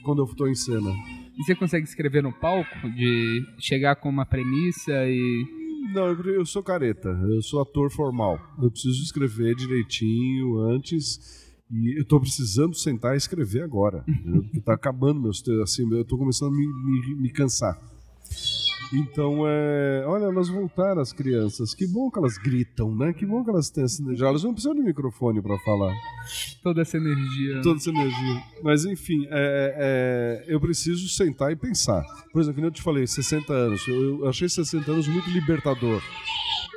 quando eu tô em cena. E você consegue escrever no palco? De chegar com uma premissa e. Não, eu sou careta, eu sou ator formal. Eu preciso escrever direitinho antes. E eu tô precisando sentar e escrever agora. entendeu? Porque tá acabando meus textos, assim, eu tô começando a me, me, me cansar. Então, é. Olha, elas voltaram, as crianças. Que bom que elas gritam, né? Que bom que elas têm essa energia. Elas não precisam de microfone para falar. toda essa energia. Toda essa energia. Mas, enfim, é, é, eu preciso sentar e pensar. Por exemplo, como eu te falei, 60 anos. Eu, eu achei 60 anos muito libertador.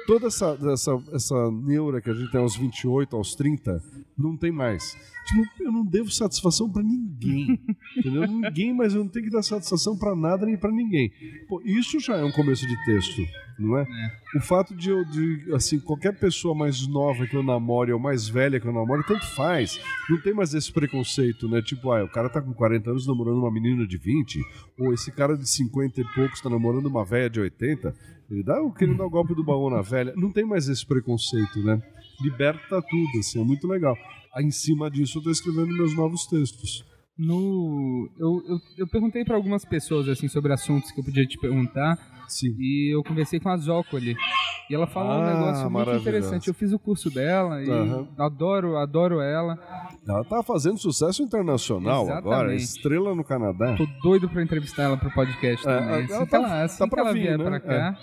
Toda essa, essa, essa neura que a gente tem aos 28, aos 30, não tem mais. Tipo, eu não devo satisfação pra ninguém. entendeu? Ninguém, mas eu não tenho que dar satisfação pra nada nem pra ninguém. Pô, isso já é um começo de texto, não é? O fato de eu, de, assim, qualquer pessoa mais nova que eu namore ou mais velha que eu namore, tanto faz. Não tem mais esse preconceito, né? Tipo, ah, o cara tá com 40 anos namorando uma menina de 20, ou esse cara de 50 e poucos tá namorando uma velha de 80. Ele dá, querendo dar o golpe do baú na velha. Não tem mais esse preconceito, né? Liberta tudo, assim, é muito legal. Aí, em cima disso, eu tô escrevendo meus novos textos. No. Eu, eu, eu perguntei pra algumas pessoas assim sobre assuntos que eu podia te perguntar. Sim. E eu conversei com a Zócoli. E ela falou um Ah, negócio muito interessante. Eu fiz o curso dela e Aham. adoro, adoro ela. Ela tá fazendo sucesso internacional agora, Exatamente. estrela no Canadá. Tô doido pra entrevistar ela pro podcast É, também. ela Assim tá- que ela, assim tá que pra ela vir, vier né? pra cá.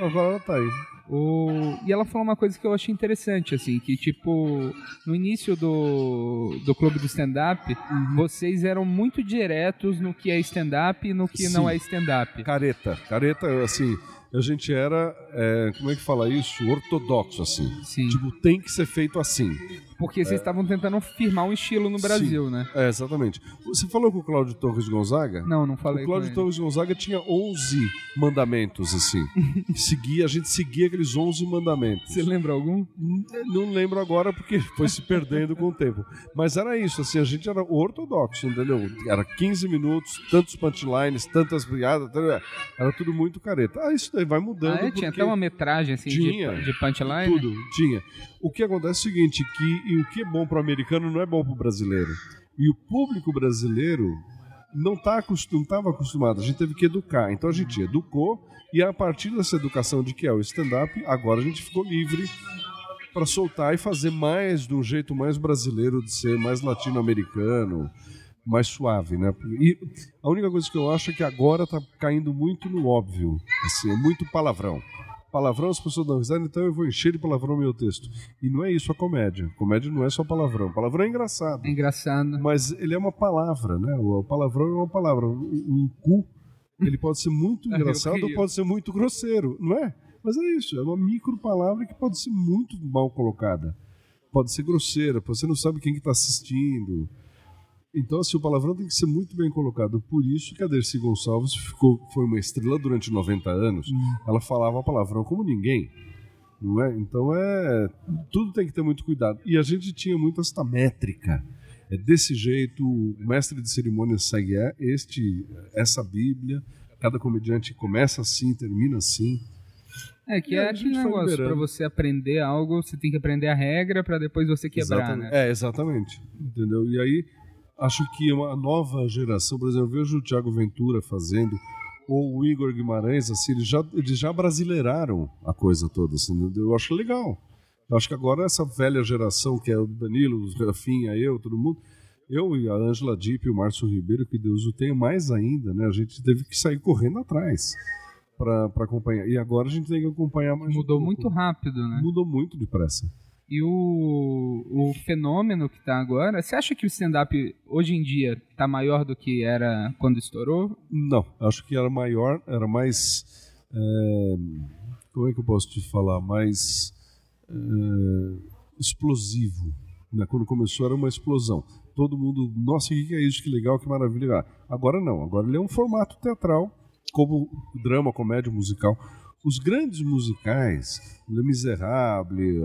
Agora ela tá aí. O... E ela falou uma coisa que eu achei interessante, assim, que tipo, no início do, do clube do stand-up, Uhum. vocês eram muito diretos no que é stand-up e no que não Sim. é stand-up. Careta. Careta, assim, a gente era, é, como é que fala isso? Ortodoxo, assim. Sim. Tipo, tem que ser feito assim. Porque vocês estavam tentando firmar um estilo no Brasil, né? É, exatamente. Você falou com o Cláudio Torres Gonzaga? Não, não falei O com Cláudio. Torres Gonzaga tinha 11 mandamentos, assim. seguia, a gente seguia aqueles 11 mandamentos. Você lembra algum? Não lembro agora porque foi se perdendo com o tempo. Mas era isso, assim, a gente era ortodoxo, entendeu? Era 15 minutos, tantos punchlines, tantas piadas, tal- era tudo muito careta. Ah, isso daí vai mudando. Ah, é? Tinha até uma metragem assim de- Tinha. de, punchline? Tudo, tinha. O que acontece é o seguinte, que o que é bom para o americano não é bom para o brasileiro. E o público brasileiro não tá estava acostumado, a gente teve que educar. Então a gente educou e a partir dessa educação de que é o stand-up, agora a gente ficou livre para soltar e fazer mais de um jeito mais brasileiro de ser, mais latino-americano, mais suave, né? E a única coisa que eu acho é que agora tá caindo muito no óbvio, assim, é muito palavrão. Palavrão as pessoas dão risada, então eu vou encher de palavrão meu texto. E não é isso a comédia. Comédia não é só palavrão. Palavrão é engraçado. É engraçado. Mas ele é uma palavra, né? O palavrão é uma palavra. Um, cu, ele pode ser muito engraçado ou pode ser muito grosseiro, não é? Mas é isso, é uma micro palavra que pode ser muito mal colocada. Pode ser grosseira, você não sabe quem que está assistindo. Então, assim, o palavrão tem que ser muito bem colocado. Por isso que a Dercy Gonçalves ficou, foi uma estrela durante 90 anos. Ela falava palavrão como ninguém. Não é? Então é. Tudo tem que ter muito cuidado. E a gente tinha muito esta métrica. É desse jeito, o mestre de cerimônias segue é este, essa Bíblia. Cada comediante começa assim, termina assim. É que é aquele negócio, liberando. você aprender algo, você tem que aprender a regra pra depois você quebrar, Exatamente. né? É, exatamente. Entendeu? E aí, acho que uma nova geração, por exemplo, eu vejo o Thiago Ventura fazendo, ou o Igor Guimarães, assim, eles já, eles já brasileiraram a coisa toda, assim, eu acho legal. Eu acho que agora essa velha geração, que é o Danilo, o Rafinha, eu, todo mundo, eu e a Ângela Dipp e o Márcio Ribeiro, que Deus o tenha mais ainda, né? A gente teve que sair correndo atrás para acompanhar. E agora a gente tem que acompanhar mais um Mudou pouco. muito rápido, né? Mudou muito depressa. E o, o fenômeno que tá agora, você acha que o stand-up hoje em dia tá maior do que era quando estourou? Não, acho que era maior, era mais. é, como é que eu posso te falar? Mais. é, explosivo. Né? Quando começou era uma explosão. Todo mundo, nossa, o que é isso? Que legal, que maravilha. Agora não, agora ele é um formato teatral, como drama, comédia, musical. Os grandes musicais, Le Miserable,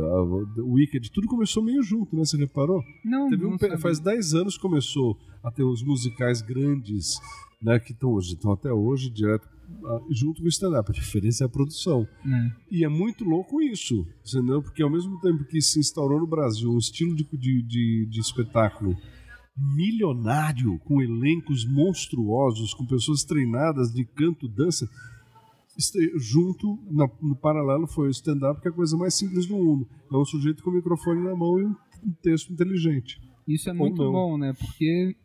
o Wicked, tudo começou meio junto, né? Você reparou? Não, Teve um não sabia. faz 10 anos começou a ter os musicais grandes, né? Que estão hoje, estão até hoje direto junto com o stand-up. A diferença é a produção. É. E é muito louco isso, entendeu? Porque ao mesmo tempo que se instaurou no Brasil um estilo de, de, de, de espetáculo milionário, com elencos monstruosos, com pessoas treinadas de canto, dança, junto, na- no paralelo, foi o stand-up, que é a coisa mais simples do mundo. É um sujeito com o microfone na mão e um, texto inteligente. Isso é Ou muito não. bom, né? Porque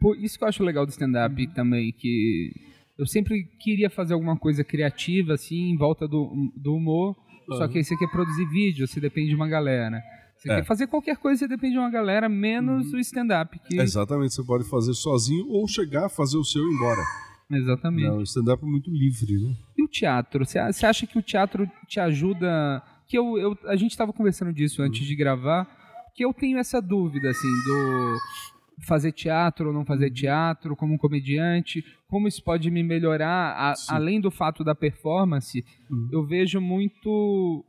pô, isso que eu acho legal do stand-up Uhum. também, que eu sempre queria fazer alguma coisa criativa, assim, em volta do, do humor, só Aham. que aí você quer produzir vídeo, você depende de uma galera. Você É. Uhum. quer fazer qualquer coisa, você depende de uma galera, menos o stand-up. Que... Exatamente, você pode fazer sozinho ou chegar a fazer o seu e ir embora. Exatamente. Não, o stand-up é muito livre, né? E o teatro? Você acha que o teatro te ajuda? Que eu, eu a gente estava conversando disso antes de gravar, que eu tenho essa dúvida assim do fazer teatro ou não fazer teatro como um comediante, como isso pode me melhorar a- além do fato da performance. Uhum. Eu vejo muito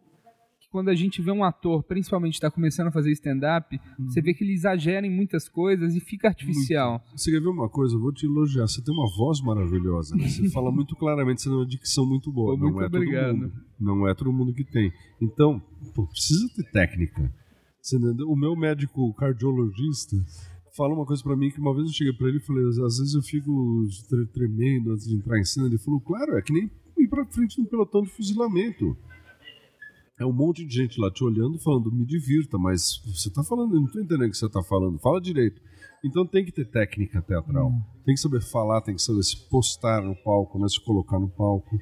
que quando a gente vê um ator, principalmente está começando a fazer stand-up, você vê que ele exagera em muitas coisas e fica artificial. Você quer ver uma coisa? Eu vou te elogiar. Você tem uma voz maravilhosa. né? Você fala muito claramente, você tem uma dicção muito boa. Pô, não muito é obrigado. todo mundo. Não é todo mundo que tem. Então, pô, precisa ter técnica. Você entendeu? O meu médico cardiologista fala uma coisa pra mim que uma vez eu cheguei pra ele e falei, às vezes eu fico tre- tremendo antes de entrar em cena. Ele falou, claro, é que nem ir pra frente de um pelotão de fuzilamento. É um monte de gente lá te olhando, falando, me divirta, mas você tá falando, eu não tô entendendo o que você tá falando, fala direito. Então tem que ter técnica teatral. Tem que saber falar, tem que saber se postar no palco, né, se colocar no palco.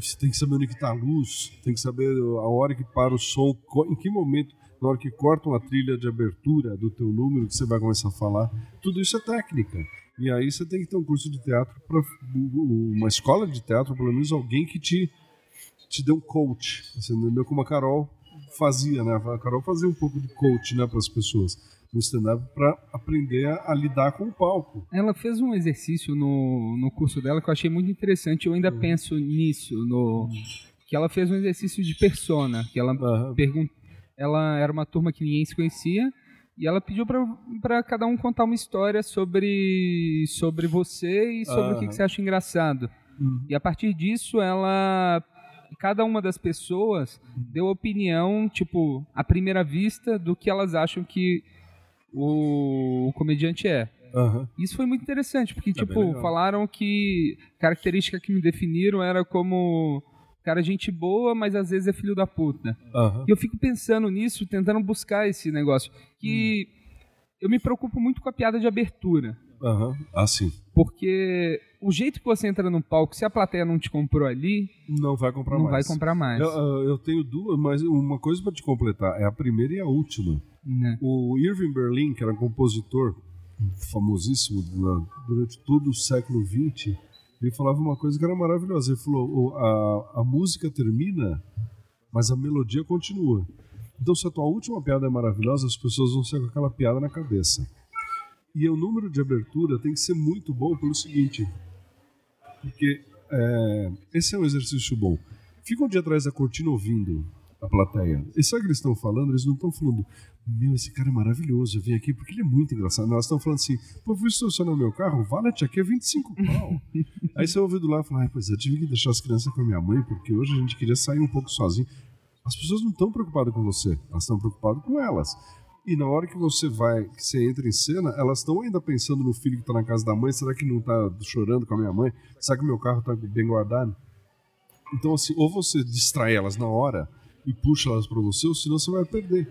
Você tem que saber onde que tá a luz, tem que saber a hora que para o som, em que momento, na hora que cortam a trilha de abertura do teu número que você vai começar a falar. Tudo isso é técnica. E aí você tem que ter um curso de teatro, pra, uma escola de teatro, pelo menos alguém que te te dê um coach, você entendeu? Como a Carol fazia, né? A Carol fazia um pouco de coach, né, para as pessoas no stand-up para aprender a, a lidar com o palco. Ela fez um exercício no, no curso dela que eu achei muito interessante. Eu ainda penso nisso, no que ela fez um exercício de persona, que ela Aham. pergun ela era uma turma que ninguém se conhecia e ela pediu para cada um contar uma história sobre sobre você e sobre o que, que você acha engraçado. Uhum. E a partir disso, ela. Cada uma das pessoas deu opinião, tipo, à primeira vista, do que elas acham que o, o comediante é. Aham. Isso foi muito interessante, porque, É tipo, falaram que a característica que me definiram era como cara gente boa, mas às vezes é filho da puta. Aham. E eu fico pensando nisso, tentando buscar esse negócio. Que eu me preocupo muito com a piada de abertura. Aham. Ah, sim. Porque o jeito que você entra no palco, se a plateia não te comprou ali, Não vai comprar não mais. vai comprar mais. Eu, eu- eu tenho duas, mas uma coisa para te completar é a primeira e a última. né? O Irving Berlin, que era um compositor famosíssimo durante todo o século XX, ele falava uma coisa que era maravilhosa. Ele falou: "O- a, a música termina, mas a melodia continua. Então, se a tua última piada é maravilhosa, as pessoas vão sair com aquela piada na cabeça. E o número de abertura tem que ser muito bom pelo seguinte: porque é, esse é um exercício bom. Fica um dia atrás da cortina ouvindo a plateia. E sabe o que eles estão falando? Eles não estão falando, meu, esse cara é maravilhoso, eu vim aqui porque ele é muito engraçado. Não, elas estão falando assim, pô, fui estacionar meu carro, valet aqui é 25 pau. Aí você ouve do lado e fala, ah, pois é, eu tive que deixar as crianças com a minha mãe porque hoje a gente queria sair um pouco sozinho. As pessoas não estão preocupadas com você, elas estão preocupadas com elas. E na hora que você vai, que você entra em cena, elas estão ainda pensando no filho que está na casa da mãe, será que não está chorando com a minha mãe? Será que meu carro está bem guardado? Então, assim, ou você distrai elas na hora e puxa elas para você, ou senão você vai perder.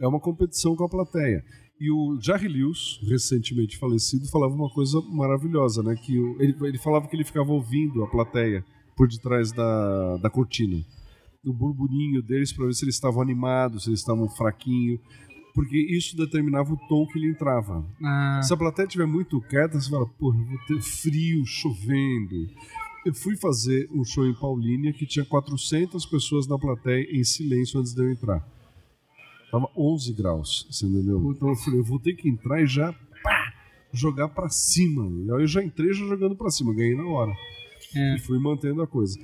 É uma competição com a plateia. E o Jerry Lewis, recentemente falecido, falava uma coisa maravilhosa, né? Que ele, ele falava que ele ficava ouvindo a plateia por detrás da, da cortina. O burburinho deles para ver se eles estavam animados, se eles estavam fraquinhos. Porque isso determinava o tom que ele entrava. Ah, Se a plateia estiver muito quieta, você fala, porra, eu vou ter frio, chovendo. Eu fui fazer um show em Paulínia que tinha 400 pessoas na plateia em silêncio antes de eu entrar. Tava 11 graus, você entendeu? Então eu falei, eu vou ter que entrar e já pá, jogar pra cima. E aí eu já entrei já jogando pra cima, ganhei na hora. É. E fui mantendo a coisa.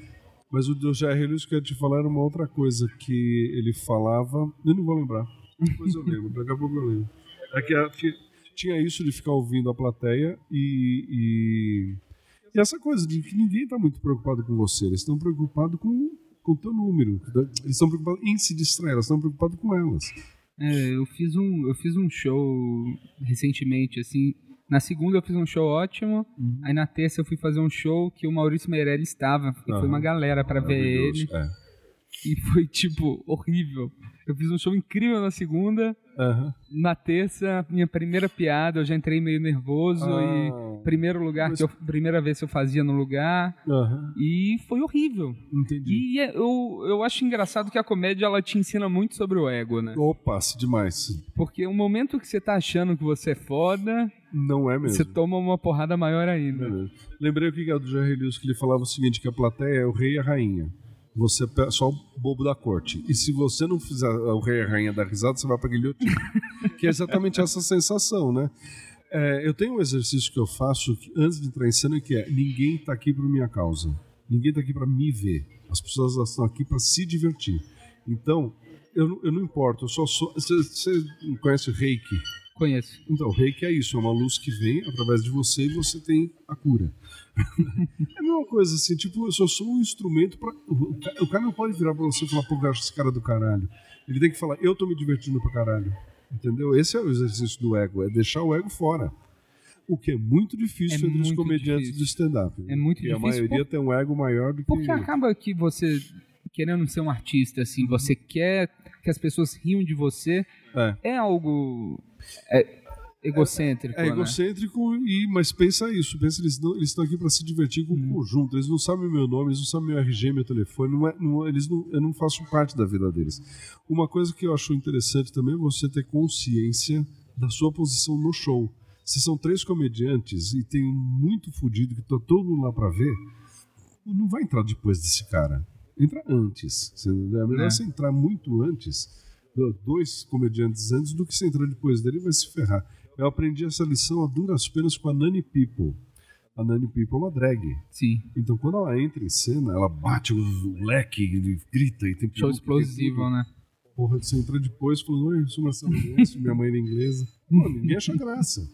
Mas o Jair Lewis que eu ia te falar era uma outra coisa que ele falava. Eu não vou lembrar. Depois eu lembro, daqui a pouco eu lembro. É que, é que tinha isso de ficar ouvindo a plateia e, e, e essa coisa de que ninguém está muito preocupado com você, eles estão preocupados com com o teu número. Eles estão preocupados em se distrair, elas estão preocupadas com elas. É, eu fiz um, eu fiz um show recentemente, assim. Na segunda eu fiz um show ótimo, Uhum. aí na terça eu fui fazer um show que o Maurício Meirelles estava, e foi uma galera pra ver ele, É. e foi tipo horrível. Eu fiz um show incrível na segunda, Aham. na terça, minha primeira piada, eu já entrei meio nervoso e Ah, primeiro lugar que eu primeira vez que eu fazia no lugar aham. e foi horrível. Entendi. E é- eu, eu acho engraçado que a comédia ela te ensina muito sobre o ego, né? Opa, se demais. Porque o momento que você tá achando que você é foda, Não é mesmo. você toma uma porrada maior ainda. Beleza. Lembrei o que é do Jair Lewis, que ele falava o seguinte, que a plateia é o rei e a rainha. Você é só o bobo da corte. E se você não fizer o rei e a rainha dar risada, você vai pra guilhotina. que é exatamente essa sensação, né? É, eu tenho um exercício que eu faço que, antes de entrar em cena que é ninguém tá aqui por minha causa. Ninguém tá aqui para me ver. As pessoas estão aqui para se divertir. Então, eu, não- eu não importo, eu só sou. Você, você conhece o reiki? Conheço. Então, o reiki é isso, é uma luz que vem através de você e você tem a cura. é a mesma coisa assim, tipo, eu só sou um instrumento para o, o cara não pode virar pra você e falar, pô, eu acho esse cara do caralho. Ele tem que falar, eu tô me divertindo pra caralho. Entendeu? Esse é o exercício do ego, é deixar o ego fora. O que é muito difícil É entre os muito comediantes difícil. de stand-up. É muito e a difícil maioria tem um ego maior do que. Porque acaba que você, querendo ser um artista, assim, você quer que as pessoas riam de você, É. é algo é, egocêntrico, É né? egocêntrico, e, mas pensa isso. Pensa, eles, não, eles estão aqui para se divertir com o conjunto. Eles não sabem o meu nome, eles não sabem meu RG, meu telefone. Não é, não, eles não, eu não faço parte da vida deles. Uma coisa que eu acho interessante também é você ter consciência da sua posição no show. Se são três comediantes e tem um muito fudido que tá todo mundo lá para ver, não vai entrar depois desse cara. Entra antes. É melhor É. você entrar muito antes, dois comediantes antes, do que você entrar depois dele e vai se ferrar. Eu aprendi essa lição a duras penas com a Nani People. A Nani People é uma drag. Sim, Então, quando ela entra em cena, ela bate o leque, grita e tem show explosivo, né? Porra, você entra depois falando, oi, eu sou Marcelo minha mãe era inglesa. Pô, ninguém acha graça.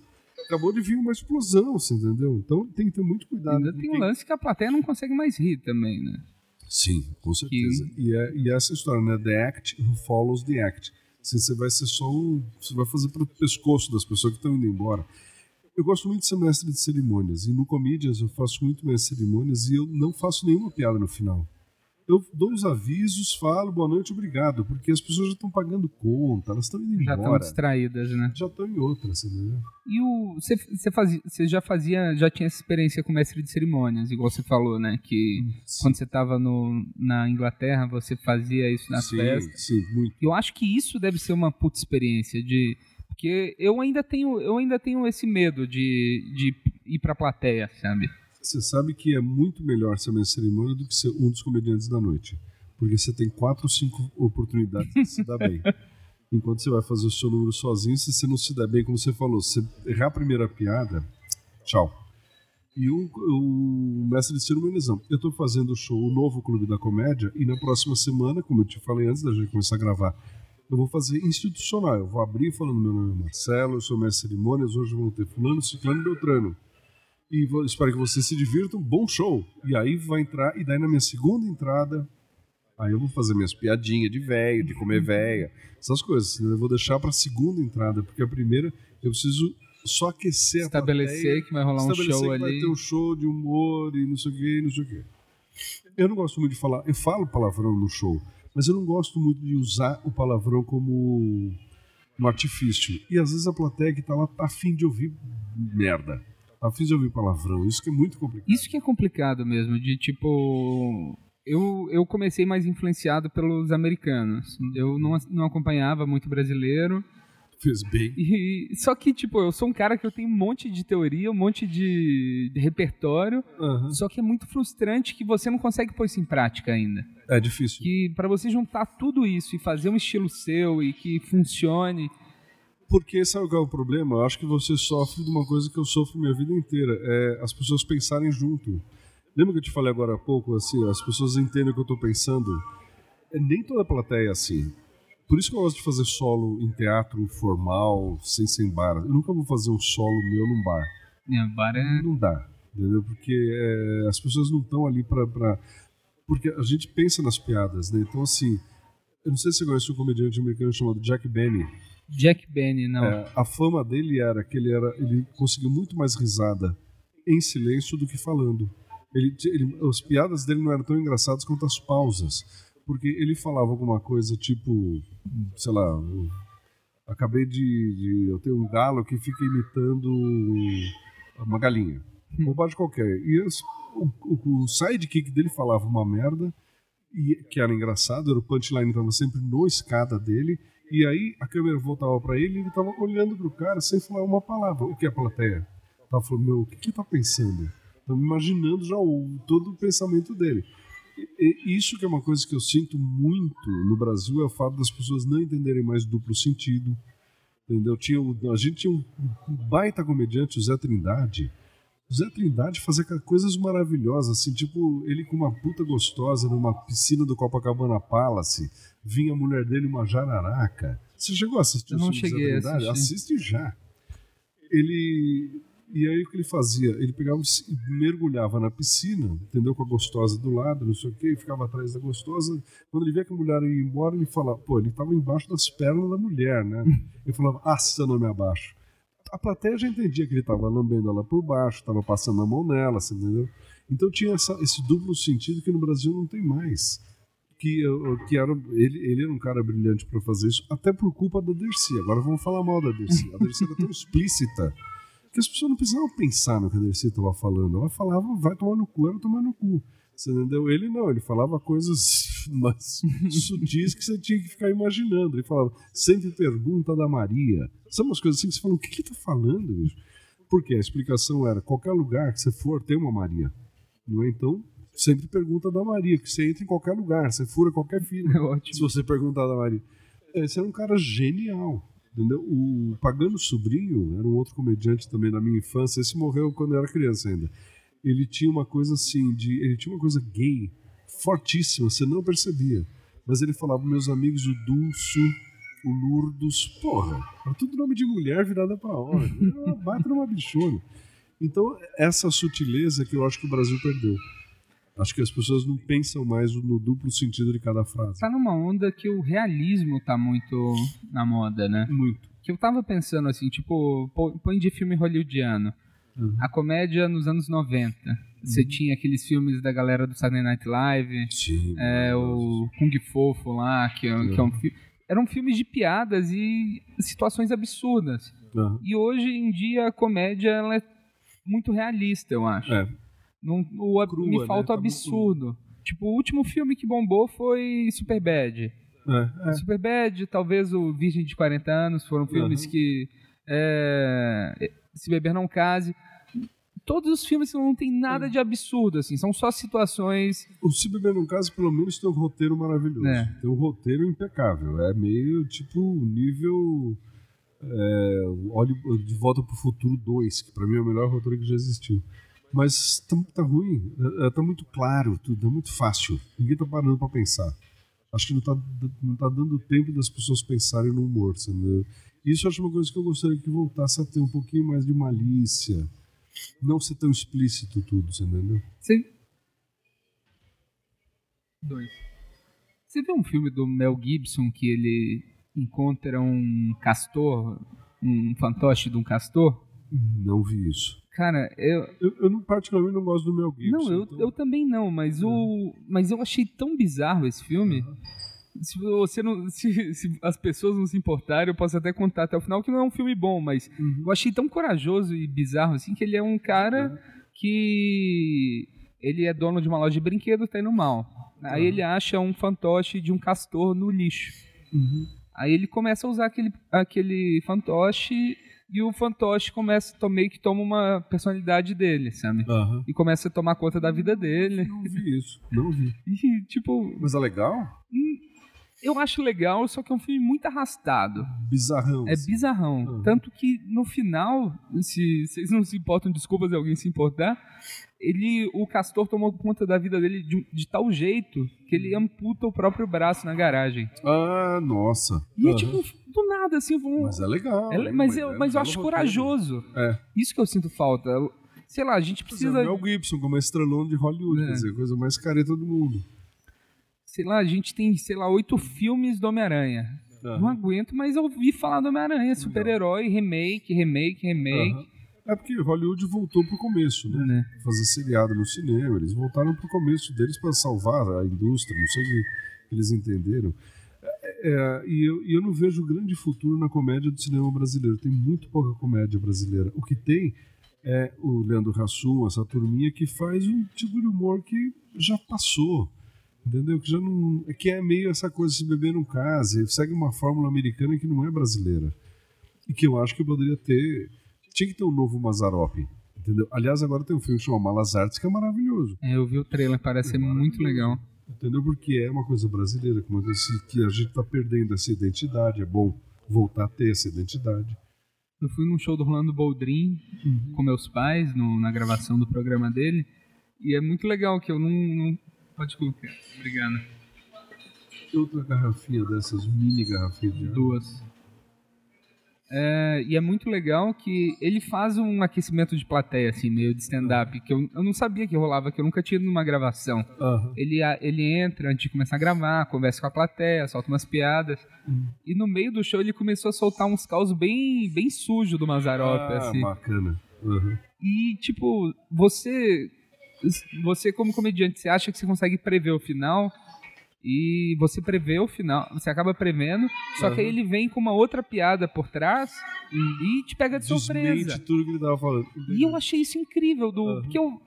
Acabou de vir uma explosão, você entendeu? Então tem que ter muito cuidado. Ainda tem um lance que a plateia não consegue mais rir também, né? Sim, com certeza. E, é, e essa história, né? The act who follows the act. Assim, você vai ser só um. Você vai fazer para o pescoço das pessoas que estão indo embora. Eu gosto muito de ser mestre de cerimônias. E no Comedians eu faço muito de cerimônias e eu não faço nenhuma piada no final. Eu dou os avisos, falo boa noite, obrigado, porque as pessoas já estão pagando conta, elas estão indo Já estão embora. distraídas, né? Já estão em outra, você entendeu? E o você já fazia, já tinha essa experiência com mestre de cerimônias, igual você falou, né, que quando você estava na Inglaterra, você fazia isso nas sim, festas. sim, muito. Eu acho que isso deve ser uma puta experiência de porque eu ainda tenho eu ainda tenho esse medo de, de ir pra plateia, sabe? Você sabe que é muito melhor ser mestre de cerimônia do que ser um dos comediantes da noite. Porque você tem quatro ou cinco oportunidades de se dar bem. Enquanto você vai fazer o seu número sozinho, se você não se der bem, como você falou, se você errar a primeira piada, tchau. E o, o mestre de cerimônias não. Eu estou fazendo o show, o novo Clube da Comédia, e na próxima semana, como eu te falei antes da gente começar a gravar, eu vou fazer institucional. Eu vou abrir falando: meu nome é Marcelo, eu sou mestre de cerimônias, hoje vamos ter Fulano, Ciclano e Beltrano e vou, espero que vocês se divirtam. Bom show! E aí vai entrar, e daí na minha segunda entrada, aí eu vou fazer minhas piadinhas de velho, de comer véia, essas coisas. né? Eu vou deixar pra segunda entrada, porque a primeira eu preciso só aquecer a Estabelecer plateia, que vai rolar um estabelecer show que vai ali. ter um show de humor e não sei o que, não sei o que. Eu não gosto muito de falar, eu falo palavrão no show, mas eu não gosto muito de usar o palavrão como um artifício. E às vezes a plateia que tá lá tá afim de ouvir merda. Tá afim de ouvir palavrão. Isso que é muito complicado. Isso que é complicado mesmo, de tipo. Eu, eu comecei mais influenciado pelos americanos. Eu não, não acompanhava muito brasileiro. Fez bem. E, só que, tipo, eu sou um cara que eu tenho um monte de teoria, um monte de, de repertório, Aham. só que é muito frustrante que você não consegue pôr isso em prática ainda. É difícil. Que pra você juntar tudo isso e fazer um estilo seu e que funcione, Porque sabe qual é o problema? Eu acho que você sofre de uma coisa que eu sofro minha vida inteira. É as pessoas pensarem junto. Lembra que eu te falei agora há pouco, assim, as pessoas entendem o que eu tô pensando? É, nem toda plateia é assim. Por isso que eu gosto de fazer solo em teatro formal, sem sem bar. Eu nunca vou fazer um solo meu num bar. né, bar é... Não dá, entendeu? Porque é, as pessoas não estão ali pra, pra... Porque a gente pensa nas piadas, né? Então, assim, eu não sei se você conhece um comediante americano chamado Jack Benny. Jack Benny, não. É, a fama dele era que ele era ele conseguiu muito mais risada em silêncio do que falando. Ele, ele- as piadas dele não eram tão engraçadas quanto as pausas, porque ele falava alguma coisa tipo, sei lá, acabei de, de- eu tenho um galo que fica imitando uma galinha, bobagem qualquer. E as- o, o, o sidekick dele falava uma merda e que era engraçado, era o punchline estava sempre no escada dele. E aí a câmera voltava pra ele e ele tava olhando pro cara sem falar uma palavra. O que é a plateia? Tava falando, meu, o que que tá pensando? Tava imaginando já o, todo o pensamento dele. E, e isso que é uma coisa que eu sinto muito no Brasil é o fato das pessoas não entenderem mais duplo sentido. Entendeu? Tinha, o- a gente tinha um baita comediante, o Zé Trindade. O Zé Trindade fazia coisas maravilhosas, assim, tipo, ele com uma puta gostosa numa piscina do Copacabana Palace, vinha a mulher dele uma jararaca. Você chegou a assistir Eu o não filme do Zé cheguei a Trindade? assistir. Assiste já. Ele. E aí o que ele fazia? Ele pegava e mergulhava na piscina, entendeu? Com a gostosa do lado, não sei o quê, e ficava atrás da gostosa. Quando ele via que a mulher ia embora, ele falava, pô, ele tava embaixo das pernas da mulher, né? Ele falava, ah, se eu não me abaixo. A plateia já entendia que ele tava lambendo ela por baixo, tava passando a mão nela, você entendeu? Então tinha essa- esse duplo sentido que no Brasil não tem mais. Que, eu- que era, ele, ele era um cara brilhante para fazer isso, até por culpa da Dercy. Agora vamos falar mal da Dercy. A Dercy era tão explícita que as pessoas não precisavam pensar no que a Dercy estava falando. Ela falava, vai tomar no cu, era tomar no cu. Você entendeu? Ele não, ele falava coisas mais sutis que você tinha que ficar imaginando. Ele falava, sempre pergunta da Maria. São umas coisas assim que você fala, o que que ele tá falando, bicho? Porque a explicação era, qualquer lugar que você for, tem uma Maria. Não é? Então, sempre pergunta da Maria, que você entra em qualquer lugar, você fura qualquer fila. É ótimo. Se você perguntar da Maria. Esse era um cara genial. Entendeu? O Pagano Sobrinho era um outro comediante também da minha infância. Esse morreu quando eu era criança ainda. Ele tinha uma coisa assim, de, ele tinha uma coisa gay fortíssima, você não percebia. Mas ele falava, meus amigos, o Dulce, o Lourdes, porra, era tudo nome de mulher virada pra homem. Era uma baita numa bichona. Então, essa sutileza que eu acho que o Brasil perdeu. Acho que as pessoas não pensam mais no duplo sentido de cada frase. Tá numa onda que o realismo tá muito na moda, né? Muito. Que eu tava pensando assim, tipo, põe de filme hollywoodiano. Uhum. A comédia nos anos 90. Você tinha aqueles filmes da galera do Saturday Night Live, Sim. é, o Kung Fofo lá, que é, que é um filme. Eram filmes de piadas e situações absurdas. E hoje em dia a comédia ela é muito realista, eu acho. É. Não, o, Crua, me né? falta o Tá muito absurdo. Tipo, o último filme que bombou foi Superbad. É, é. Superbad, talvez o Virgem de 40 anos, foram filmes Aham. que. É, Se Beber Não Case. Todos os filmes não tem nada de absurdo, assim, são só situações. O Se Beber no caso, pelo menos, tem um roteiro maravilhoso. É. Tem um roteiro impecável. É meio tipo nível. É, de Volta pro Futuro 2, que pra mim é o melhor roteiro que já existiu. Mas tá, tá ruim, é, é, tá muito claro, tudo, é muito fácil. Ninguém tá parando pra pensar. Acho que não tá, não tá dando tempo das pessoas pensarem no humor, entendeu? Isso eu acho uma coisa que eu gostaria que voltasse a ter um pouquinho mais de malícia. Não ser tão explícito tudo, você entendeu? Você. Dois. Você viu um filme do Mel Gibson que ele encontra um castor, um fantoche de um castor? Não vi isso. Cara, eu, Eu, eu não, particularmente não gosto do Mel Gibson. Não, eu, então- eu também não, mas o. Mas eu achei tão bizarro esse filme. Se você não. Se, se as pessoas não se importarem, eu posso até contar até o final que não é um filme bom, mas Uhum. eu achei tão corajoso e bizarro assim que ele é um cara que. Ele é dono de uma loja de brinquedos, tá indo mal. Aí ele acha um fantoche de um castor no lixo. Uhum. Aí ele começa a usar aquele, aquele fantoche e o fantoche começa a meio que toma uma personalidade dele, sabe? Aham. E começa a tomar conta da vida dele. Não vi isso. Não vi. E, tipo, Mas é legal? Eu acho legal, só que é um filme muito arrastado. Bizarrão. É assim. bizarrão. Uhum. Tanto que no final, se vocês não se importam, desculpa se alguém se importar, ele, o Castor tomou conta da vida dele de, de tal jeito que ele amputa o próprio braço na garagem. Ah, nossa. E é Aham. tipo, do nada, assim, um, Mas é legal. é- né? mas, eu, é mas eu acho corajoso. É. Isso que eu sinto falta. Sei lá, a gente Mas é o precisa. Mel Gibson como estrelão de Hollywood, É. quer dizer, a coisa mais careta do mundo. Sei lá, a gente tem, sei lá, oito filmes do Homem-Aranha. Aham. Não aguento, mas eu ouvi falar do Homem-Aranha, super-herói, remake, remake, remake. Aham. É porque Hollywood voltou pro começo, né? Né? Fazer seriado no cinema. Eles voltaram pro começo deles para salvar a indústria, não sei o que eles entenderam. É, é, e, eu, e eu não vejo grande futuro na comédia do cinema brasileiro. Tem muito pouca comédia brasileira. O que tem é o Leandro Hassum, essa turminha que faz um tipo de humor que já passou. Entendeu? Que já não. é Que é meio essa coisa, se beber não case, segue uma fórmula americana que não é brasileira. E que eu acho que poderia ter. Tinha que ter um novo Mazarop. Entendeu? Aliás, agora tem um filme que chama Malas Artes, que é maravilhoso. É, eu vi o trailer, parece ser muito legal. Entendeu? Porque é uma coisa brasileira, como eu disse, que a gente está perdendo essa identidade. É bom voltar a ter essa identidade. Eu fui num show do Rolando Boldrin com meus pais, no- na gravação do programa dele. E é muito legal que eu não. não... Pode colocar. Obrigado. Outra garrafinha dessas, mini garrafinhas de. Duas. É, e é muito legal que ele faz um aquecimento de plateia, assim, meio de stand-up, que eu, eu não sabia que rolava, que eu nunca tinha ido numa gravação. Aham. Ele, ele entra antes de começar a gravar, conversa com a plateia, solta umas piadas. E no meio do show ele começou a soltar uns caos bem, bem sujos do Mazarop, Ah, assim. bacana. Aham. E, tipo, você. Você, como comediante, você acha que você consegue prever o final. E você prevê o final, você acaba prevendo, só que aí ele vem com uma outra piada por trás e te pega de surpresa. Desmente tudo que ele tava falando. E eu achei isso incrível, do, Aham. porque eu.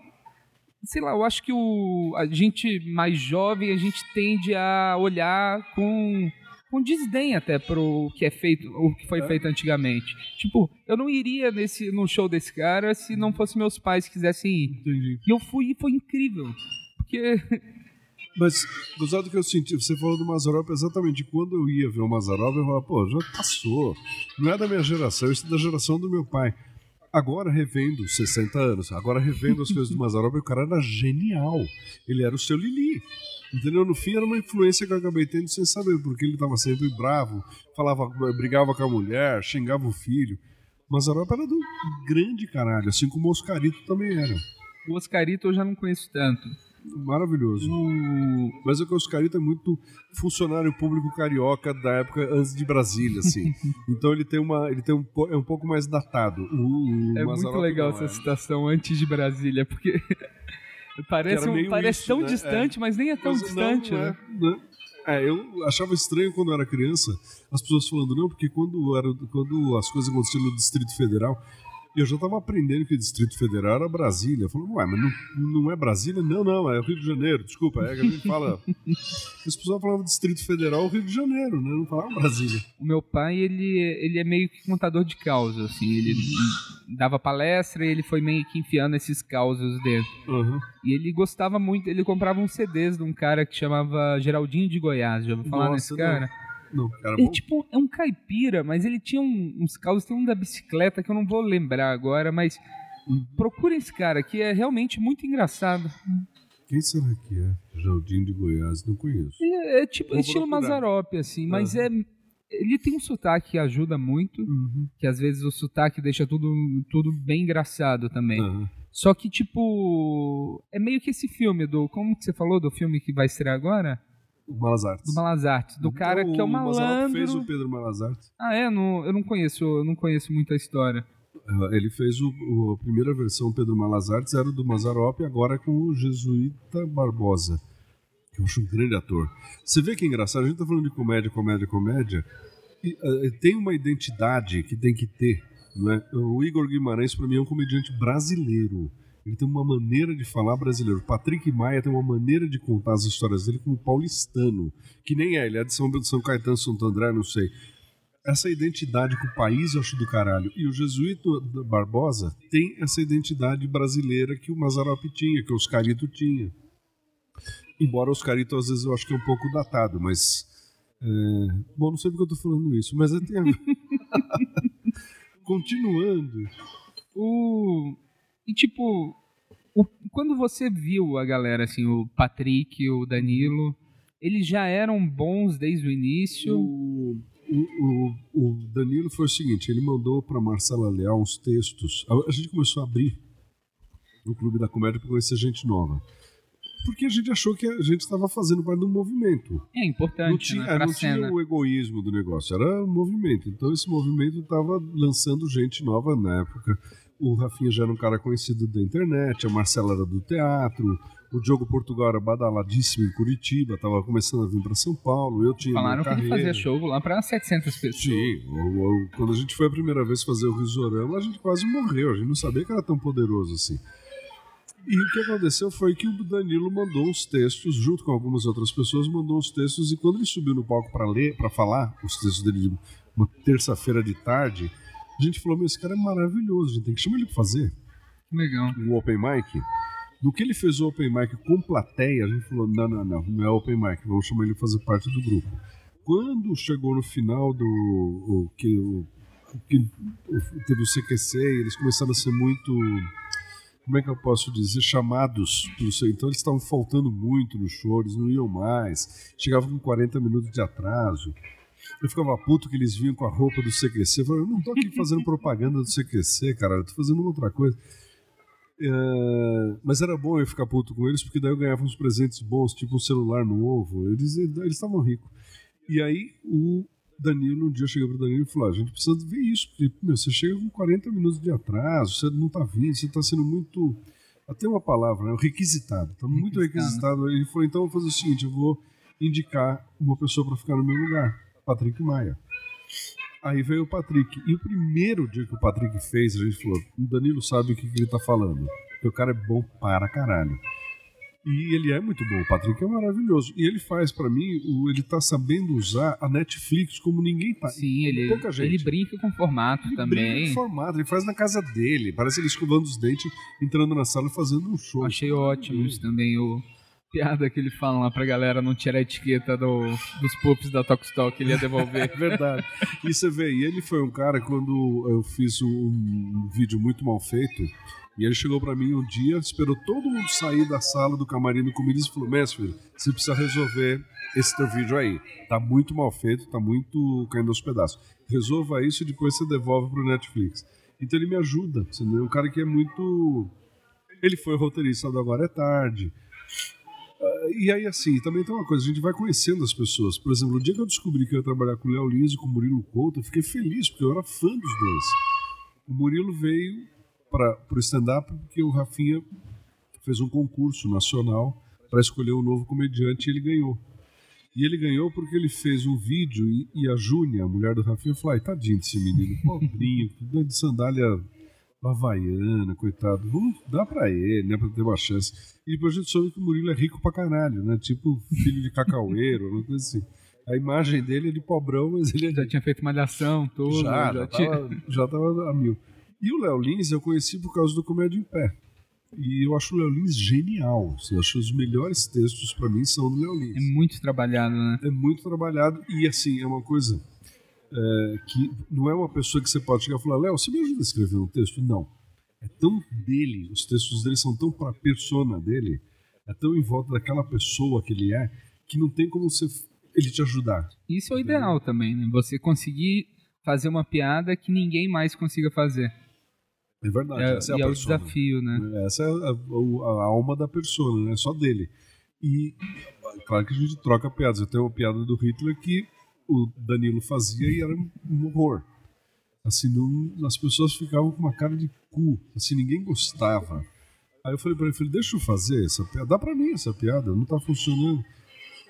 Sei lá, eu acho que o, a gente mais jovem, a gente tende a olhar com, com desdém até pro que é feito, o que foi É. feito antigamente. Tipo, eu não iria nesse, no show desse cara se não fosse meus pais que quisessem ir. Entendi. E eu fui e foi incrível. Porque. Mas, gostado que eu senti, você falou do Mazarop exatamente. Quando eu ia ver o Mazarop, eu falava, pô, já passou. Não é da minha geração, isso é da geração do meu pai. Agora revendo 60 anos, agora revendo as coisas do Mazarop, o cara era genial. Ele era o seu Lili. Entendeu? No fim era uma influência que eu acabei tendo sem saber, porque ele estava sempre bravo, falava, brigava com a mulher, xingava o filho. Mazarop era do grande caralho, assim como o Oscarito também era. O Oscarito eu já não conheço tanto. Maravilhoso. O... Mas é que o Oscarito é muito funcionário público carioca da época antes de Brasília, assim. então ele tem uma. Ele tem um, é um pouco mais datado. O, o É muito legal essa é. citação antes de Brasília, porque parece, um- meio parece isso, tão né? distante, mas nem é tão Mas distante, não, né? é, né? É, eu achava estranho quando eu era criança as pessoas falando, não, porque quando, era, quando as coisas aconteciam no Distrito Federal, eu já estava aprendendo que o Distrito Federal era Brasília. Eu falei, ué, mas não, não é Brasília? Não, não, é o Rio de Janeiro, desculpa. É que a gente fala. As pessoas falavam Distrito Federal, Rio de Janeiro, né? Não falavam Brasília. O meu pai, ele, ele é meio que contador de causos, assim, ele dava palestra e ele foi meio que enfiando esses causos dentro. Aham. E ele gostava muito, ele comprava uns CDs de um cara que chamava Geraldinho de Goiás, já ouviu falar Nossa, nesse não. cara? Não, cara, Ele, bom. tipo, é um caipira, mas ele tinha um- uns causos, tem um da bicicleta que eu não vou lembrar agora, mas procurem esse cara, que é realmente muito engraçado. Quem será que é? Jardim de Goiás, não conheço. Ele é, é tipo Vou estilo procurar. Mazarop, assim, mas é. Ele tem um sotaque que ajuda muito, Uhum. que às vezes o sotaque deixa tudo, tudo bem engraçado também. Aham. Só que, tipo, é meio que esse filme do. Como que você falou do filme que vai estrear agora? O Malas Artes. Do Malas Artes. Do cara que é o Mazzaropi malandro. fez o Pedro Malas Artes. Ah, é? Não, eu não conheço, eu não conheço muito a história. Eh, Ele fez o, o- a primeira versão Pedro Malas Artes, era do Mazarop, agora com o Jesuíta Barbosa, que eu acho um grande ator. Você vê que é engraçado, a gente tá falando de comédia, comédia, comédia, e eh, tem uma identidade que tem que ter. Não é? O Igor Guimarães, para mim, é um comediante brasileiro. Ele tem uma maneira de falar brasileiro. Patrick Maia tem uma maneira de contar as histórias dele como paulistano, que nem é, ele é de São, São Caetano, Santo André, não sei. Essa identidade com o país eu acho do caralho. E o Jesuíto Barbosa tem essa identidade brasileira que o Mazzaropi tinha, que o Oscarito tinha. Embora o Oscarito às vezes eu acho que é um pouco datado, mas. É... Bom, não sei porque eu tô falando isso, mas eu tenho. Continuando. O. E tipo, o... quando você viu a galera, assim, o Patrick, o Danilo, eles já eram bons desde o início? O, o, o, o Danilo foi o seguinte: ele mandou para Marcela Leal uns textos. A, a gente começou a abrir no Clube da Comédia para conhecer gente nova. Porque a gente achou que a gente estava fazendo parte do movimento. É importante, Não tinha, né, não tinha o egoísmo do negócio, era um movimento. Então esse movimento estava lançando gente nova na época. O Rafinha já era um cara conhecido da internet, a Marcela era do teatro, o Diogo Portugal era badaladíssimo em Curitiba, estava começando a vir para São Paulo, eu tinha Falaram que ele fazia show lá pra 700 pessoas. Sim, quando a gente foi a primeira vez fazer o Risorama, a gente quase morreu, a gente não sabia que era tão poderoso assim. E o que aconteceu foi que o Danilo mandou uns textos, junto com algumas outras pessoas, mandou uns textos, e quando ele subiu no palco para ler, para falar os textos dele de uma terça-feira de tarde, a gente falou: Meu, esse cara é maravilhoso, a gente tem que chamar ele para fazer Legal. o Open Mic. No que ele fez o Open Mic com plateia, a gente falou: não, não, não, não é Open Mic, vamos chamar ele para fazer parte do grupo. Quando chegou no final do. O, que, o, que teve o CQC, eles começaram a ser muito. Como é que eu posso dizer? Chamados pelo seu. Então eles estavam faltando muito no show, eles não iam mais, chegavam com 40 minutos de atraso. Eu ficava puto que eles vinham com a roupa do CQC. Eu falei, eu não tô aqui fazendo propaganda do CQC, cara, eu tô fazendo outra coisa. É, mas era bom eu ficar puto com eles, porque daí eu ganhava uns presentes bons, tipo um celular novo. Eles eles estavam ricos. E aí o Danilo, um dia eu cheguei pro Danilo e falou: "Ah, a gente precisa ver isso, porque meu, você chega com 40 minutos de atraso, você não tá vindo, você tá sendo muito. Até uma palavra, né? Requisitado. Tá muito Requisitado. requisitado. Ele falou: então eu vou fazer o seguinte, eu vou indicar uma pessoa para ficar no meu lugar, Patrick Maia. Aí veio o Patrick. E o primeiro dia que o Patrick fez, a gente falou: o Danilo sabe o que, que ele tá falando. Porque o cara é bom para caralho. E ele é muito bom, o Patrick é maravilhoso. E ele faz, pra mim, o, ele tá sabendo usar a Netflix como ninguém tá. Sim, ele, Pouca gente. ele brinca com formato Ele brinca também. com formato, ele faz na casa dele. Parece ele escovando os dentes, entrando na sala e fazendo um show. Achei ótimo isso também, o piada que ele fala lá pra galera não tirar a etiqueta do, dos pups da Tokstok, ele ia devolver. É verdade. E você vê, e ele foi um cara, quando eu fiz um, um vídeo muito mal feito, e ele chegou pra mim um dia, esperou todo mundo sair da sala do camarim do comidas e falou: Mestre, você precisa resolver esse teu vídeo aí. Tá muito mal feito, tá muito caindo aos pedaços. Resolva isso e depois você devolve pro Netflix. Então ele me ajuda. É um cara que é muito. Ele foi roteirista do Agora é Tarde. Ah, E aí, assim, também tem uma coisa, a gente vai conhecendo as pessoas. Por exemplo, o dia que eu descobri que eu ia trabalhar com o Léo Lins e com o Murilo Couto, eu fiquei feliz, porque eu era fã dos dois. O Murilo veio para o stand-up porque o Rafinha fez um concurso nacional para escolher um novo comediante e ele ganhou. E ele ganhou porque ele fez um vídeo e, e a Júnia, a mulher do Rafinha, falou: ai, tadinho desse menino, pobrinho, de sandália havaiana, coitado, vamos dar pra ele, né, pra ter uma chance. E depois a gente soube que o Murilo é rico pra caralho, né, tipo filho de cacaueiro, uma coisa assim. A imagem dele é de pobrão, mas ele é já tinha feito malhação, tudo. já, já já, tava, já tava a mil. E o Léo Lins eu conheci por causa do Comédia em Pé. E eu acho o Léo Lins genial. Assim, eu acho que os melhores textos pra mim são do Léo Lins. É muito trabalhado, né? É muito trabalhado e assim, é uma coisa é, que não é uma pessoa que você pode chegar e falar, Léo, você me ajuda a escrever um texto? Não. É tão dele, os textos dele são tão pra persona dele, é tão em volta daquela pessoa que ele é, que não tem como você, ele te ajudar. Isso é o ideal também, né? Você conseguir fazer uma piada que ninguém mais consiga fazer. É verdade, É, essa é a é o desafio, né? Essa é a, a- a alma da persona, né? Só dele. E claro que a gente troca piadas. Eu tenho uma piada do Hitler que o Danilo fazia e era um horror. Assim, não, as pessoas ficavam com uma cara de cu. Assim, ninguém gostava. Aí eu falei pra ele, falei, deixa eu fazer essa piada. Dá pra mim essa piada, não tá funcionando.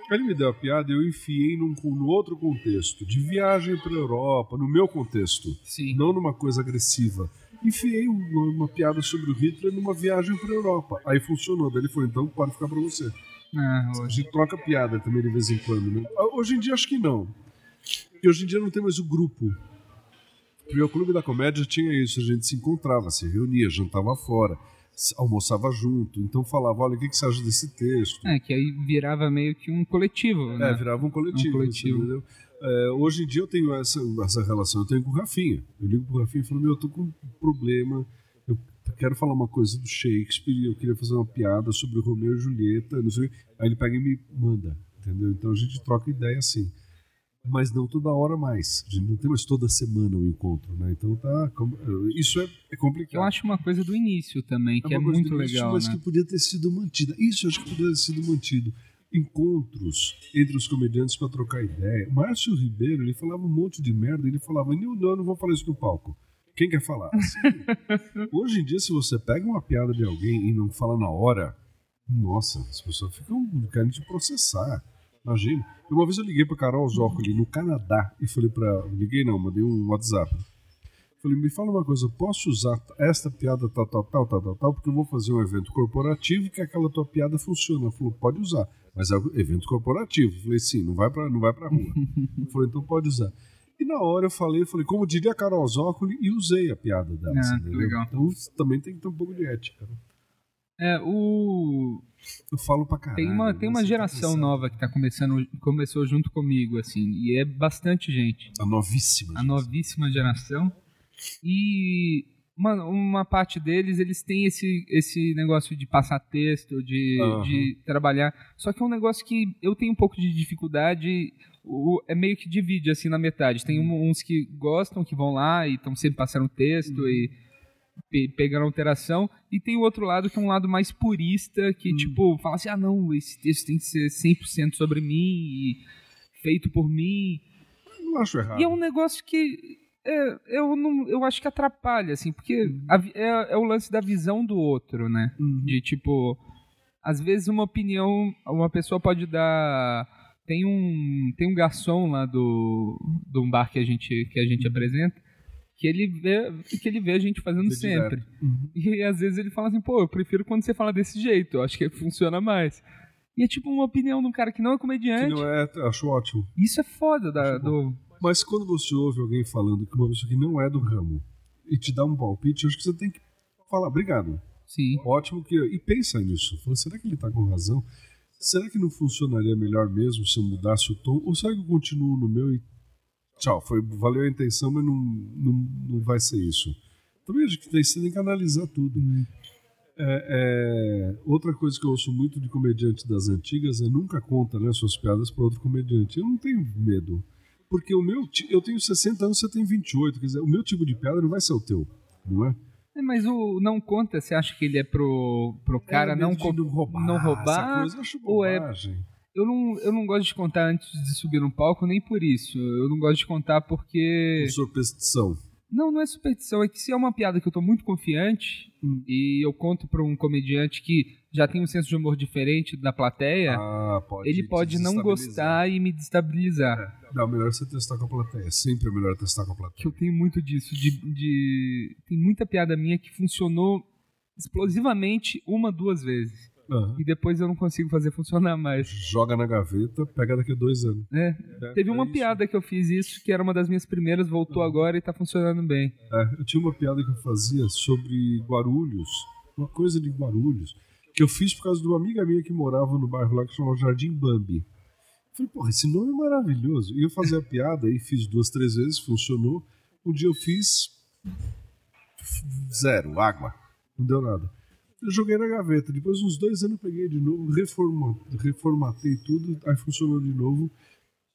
Aí ele me deu a piada e eu enfiei num, num outro contexto. De viagem pra Europa, no meu contexto. Sim. Não numa coisa agressiva. enfiei uma, uma piada sobre o Hitler numa viagem pra Europa. Aí funcionou. Daí ele falou, então pode ficar pra você. Ah, A hoje. gente troca piada também de vez em quando, né? Ah, Hoje em dia acho que não. Porque hoje em dia não tem mais o grupo. Porque o Clube da Comédia tinha isso, a gente se encontrava, se reunia, jantava fora, almoçava junto, então falava, olha, o que, que você acha desse texto? É, que aí virava meio que um coletivo, É, né? virava um coletivo. Um coletivo. É, hoje em dia eu tenho essa, essa relação, eu tenho com o Rafinha. Eu ligo pro Rafinha e falo, meu, eu tô com um problema, eu quero falar uma coisa do Shakespeare, eu queria fazer uma piada sobre o Romeu e Julieta, não sei o quê. Aí ele pega e me manda, entendeu? Então a gente troca ideia assim. Mas não toda hora mais. A gente não tem mais toda semana um encontro, né? Então tá. com- Isso é, é complicado. Eu acho uma coisa do início também, que é, coisa muito início, legal, mas né? que podia ter sido mantida. Isso eu acho que podia ter sido mantido. Encontros entre os comediantes para trocar ideia. O Márcio Ribeiro, ele falava um monte de merda, ele falava, não, não, eu não vou falar isso no palco. Quem quer falar? Assim, hoje em dia, se você pega uma piada de alguém e não fala na hora, nossa, as pessoas ficam querem te processar. Imagina. Uma vez eu liguei para Carol Zócoli no Canadá e falei para. Liguei não, mandei um WhatsApp. Falei, me fala uma coisa, posso usar esta piada tal, tal, tal, tal, tal, tal, porque eu vou fazer um evento corporativo que aquela tua piada funciona. Ela falou, pode usar, mas é um evento corporativo. Eu falei, sim, não vai pra, não vai pra rua. Falou, então pode usar. E na hora eu falei, eu falei, como diria a Carol Zócoli, e usei a piada dela. Assim, entendeu? legal. Então também tem que ter um pouco de ética. Né? É, o... Eu falo pra caralho. Tem uma, tem uma né? Você geração tá nova que tá começando, começou junto comigo, assim, e é bastante gente. A novíssima. A gente. novíssima geração. E uma, uma parte deles, eles têm esse, esse negócio de passar texto, de, Aham. de trabalhar. Só que é um negócio que eu tenho um pouco de dificuldade. O, é meio que divide assim na metade. Tem um- uns que gostam, que vão lá e estão sempre passando texto e pe pegando alteração. E tem o outro lado que é um lado mais purista, que tipo, fala assim: ah, não, esse texto tem que ser 100% sobre mim feito por mim. Não acho errado. E é um negócio que é, eu, não, eu acho que atrapalha, assim, porque a vi- é, é o lance da visão do outro, né? Uhum. De tipo, às vezes uma opinião, uma pessoa pode dar. Tem um, tem um garçom lá do, do um bar que a gente, que a gente apresenta. Que ele, vê, que ele vê a gente fazendo sempre. Uhum. E às vezes ele fala assim, pô, eu prefiro quando você fala desse jeito, eu acho que funciona mais. E é tipo uma opinião de um cara que não é Que comediante. não é, acho ótimo. Isso é foda da, do. Mas quando você ouve alguém falando que uma pessoa que não é do ramo e te dá um palpite, eu acho que você tem que falar, obrigado. Sim. Ótimo que. E pensa nisso. Fala, será que ele tá com razão? Será que não funcionaria melhor mesmo se eu mudasse o tom? Ou será que eu continuo no meu e. Tchau, foi, valeu a intenção, mas não, não, não vai ser isso. Também acho que você tem que analisar tudo. É, é, outra coisa que eu ouço muito de comediante das antigas é nunca conta né, suas piadas para outro comediante. Eu não tenho medo. Porque o meu. Eu tenho 60 anos, você tem 28. Quer dizer, o meu tipo de piada não vai ser o teu, não é? É, mas o não conta, você acha que ele é pro, pro cara É, não, medo de co- não roubar. não roubar? coisa eu acho ou é-. Eu não, eu não gosto de contar antes de subir no palco, nem por isso. Eu não gosto de contar porque. Superstição. Não, não é superstição, é que se é uma piada que eu tô muito confiante Hum. e eu conto pra um comediante que já tem um senso de humor diferente da plateia, Ah, pode ele pode não gostar e me destabilizar. É. Não, melhor você testar com a plateia. Sempre é melhor testar com a plateia. que eu tenho muito disso, de, de- tem muita piada minha que funcionou explosivamente uma, duas vezes. Aham. E depois eu não consigo fazer funcionar mais. Joga na gaveta, pega daqui a dois anos. É, É, teve é uma isso. piada que eu fiz isso, que era uma das minhas primeiras, voltou agora e tá funcionando bem. É, eu tinha uma piada que eu fazia sobre Guarulhos, uma coisa de Guarulhos, que eu fiz por causa de uma amiga minha que morava no bairro lá que chamava Jardim Bambi. Eu falei, porra, esse nome é maravilhoso. E eu fazia a piada e fiz duas, três vezes, funcionou. Um dia eu fiz zero, água. Não deu nada. Eu joguei na gaveta. Depois, uns dois anos, eu peguei de novo, reforma, reformatei tudo, aí funcionou de novo.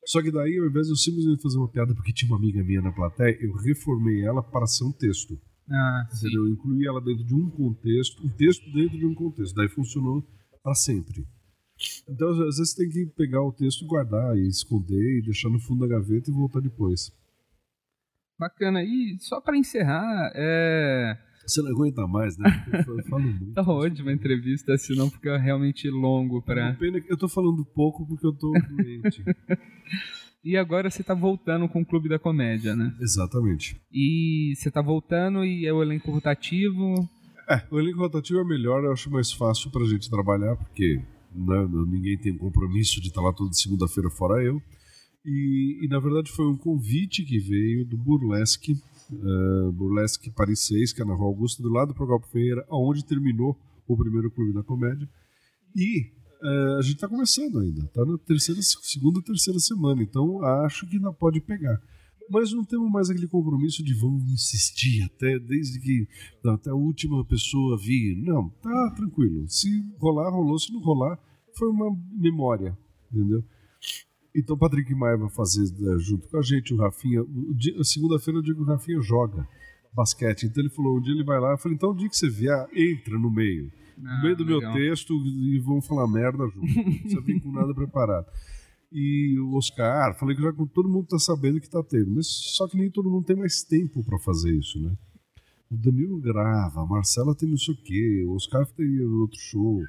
Só que daí, ao invés de eu simplesmente fazer uma piada porque tinha uma amiga minha na plateia, eu reformei ela para ser um texto. Ah, sim. Entendeu? Eu incluí ela dentro de um contexto, um texto dentro de um contexto. Daí funcionou para sempre. Então, às vezes, tem que pegar o texto e guardar, e esconder, e deixar no fundo da gaveta e voltar depois. Bacana. E só pra encerrar, é... Você não aguenta mais, né? Eu falo muito. tá ótima a entrevista, senão fica realmente longo É pra... uma pena que eu tô falando pouco porque eu tô doente. E agora você tá voltando com o Clube da Comédia, né? Exatamente. E você tá voltando e é o elenco rotativo. É, o elenco rotativo é melhor, eu acho mais fácil pra gente trabalhar, porque né, ninguém tem compromisso de estar lá toda segunda-feira, fora eu. E, e, na verdade foi um convite que veio do Burlesque, uh, Burlesque Paris 6, que é na Rua Augusta, do lado do Procopio Ferreira, onde terminou o primeiro Clube da Comédia. E uh, a gente está começando ainda, está na terceira, segunda ou terceira semana, então acho que ainda pode pegar. Mas não temos mais aquele compromisso de vamos insistir até desde que até a última pessoa vir. Não, tá tranquilo. Se rolar, rolou. Se não rolar, foi uma memória, entendeu? Então o Patrick Maia vai fazer né, junto com a gente, o Rafinha. Segunda-feira o dia que o Rafinha joga basquete. Então ele falou: um dia ele vai lá. Eu falei: então o dia que você vier, entra no meio. Ah, no meio do legal. meu texto e vamos falar merda junto. Não precisa vir com nada preparado. E o Oscar, falei que já todo mundo está sabendo que está tendo, mas só que nem todo mundo tem mais tempo para fazer isso, né? O Danilo grava, a Marcela tem não sei o quê, o Oscar tem outro show.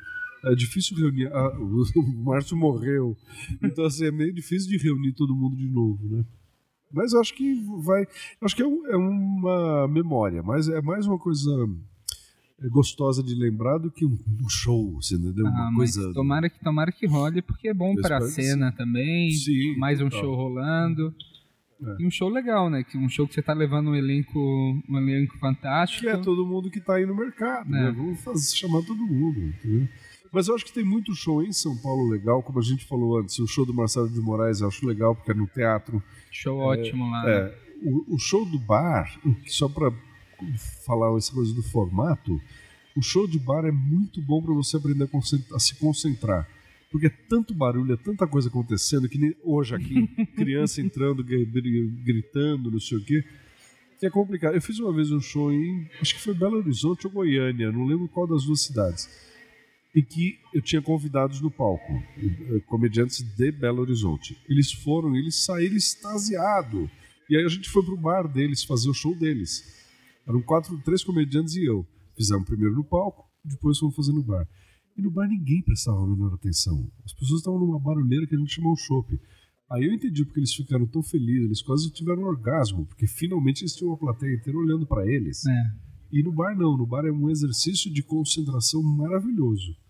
É difícil reunir. Ah, o Márcio morreu. Então, assim, é meio difícil de reunir todo mundo de novo, né? Mas eu acho que vai. Acho que é, um, é uma memória, mas é mais uma coisa é gostosa de lembrar do que um, um show, assim, entendeu? Ah, uma coisa... tomara que tomara que role, porque é bom para a cena sim. também. Sim, mais um show rolando. É. E um show legal, né? Um show que você tá levando um elenco, um elenco fantástico. Que é todo mundo que tá aí no mercado, né? é. né? Vamos fazer, chamar todo mundo, entendeu? Mas eu acho que tem muito show em São Paulo legal, como a gente falou antes. O show do Marcelo de Moraes eu acho legal, porque é no teatro. Show é, ótimo lá. É, né? o, o, show do bar, só para falar essa coisa do formato, o show de bar é muito bom para você aprender a, a, se concentrar. Porque é tanto barulho, é tanta coisa acontecendo, que nem hoje aqui, criança entrando, gritando, não sei o quê, que é complicado. Eu fiz uma vez um show em, acho que foi Belo Horizonte ou Goiânia, não lembro qual das duas cidades e que eu tinha convidados no palco, eh, comediantes de Belo Horizonte. Eles foram, eles saíram extasiados. E aí a gente foi pro bar deles fazer o show deles. Eram quatro, três comediantes e eu. Fizemos primeiro no palco, depois fomos fazer no bar. E no bar ninguém prestava a menor atenção. As pessoas estavam numa barulheira que a gente chamou um chopp. Aí eu entendi porque eles ficaram tão felizes, eles quase tiveram um orgasmo, porque finalmente eles tinham uma plateia inteira olhando para eles. É. E no bar não, no bar é um exercício de concentração maravilhoso.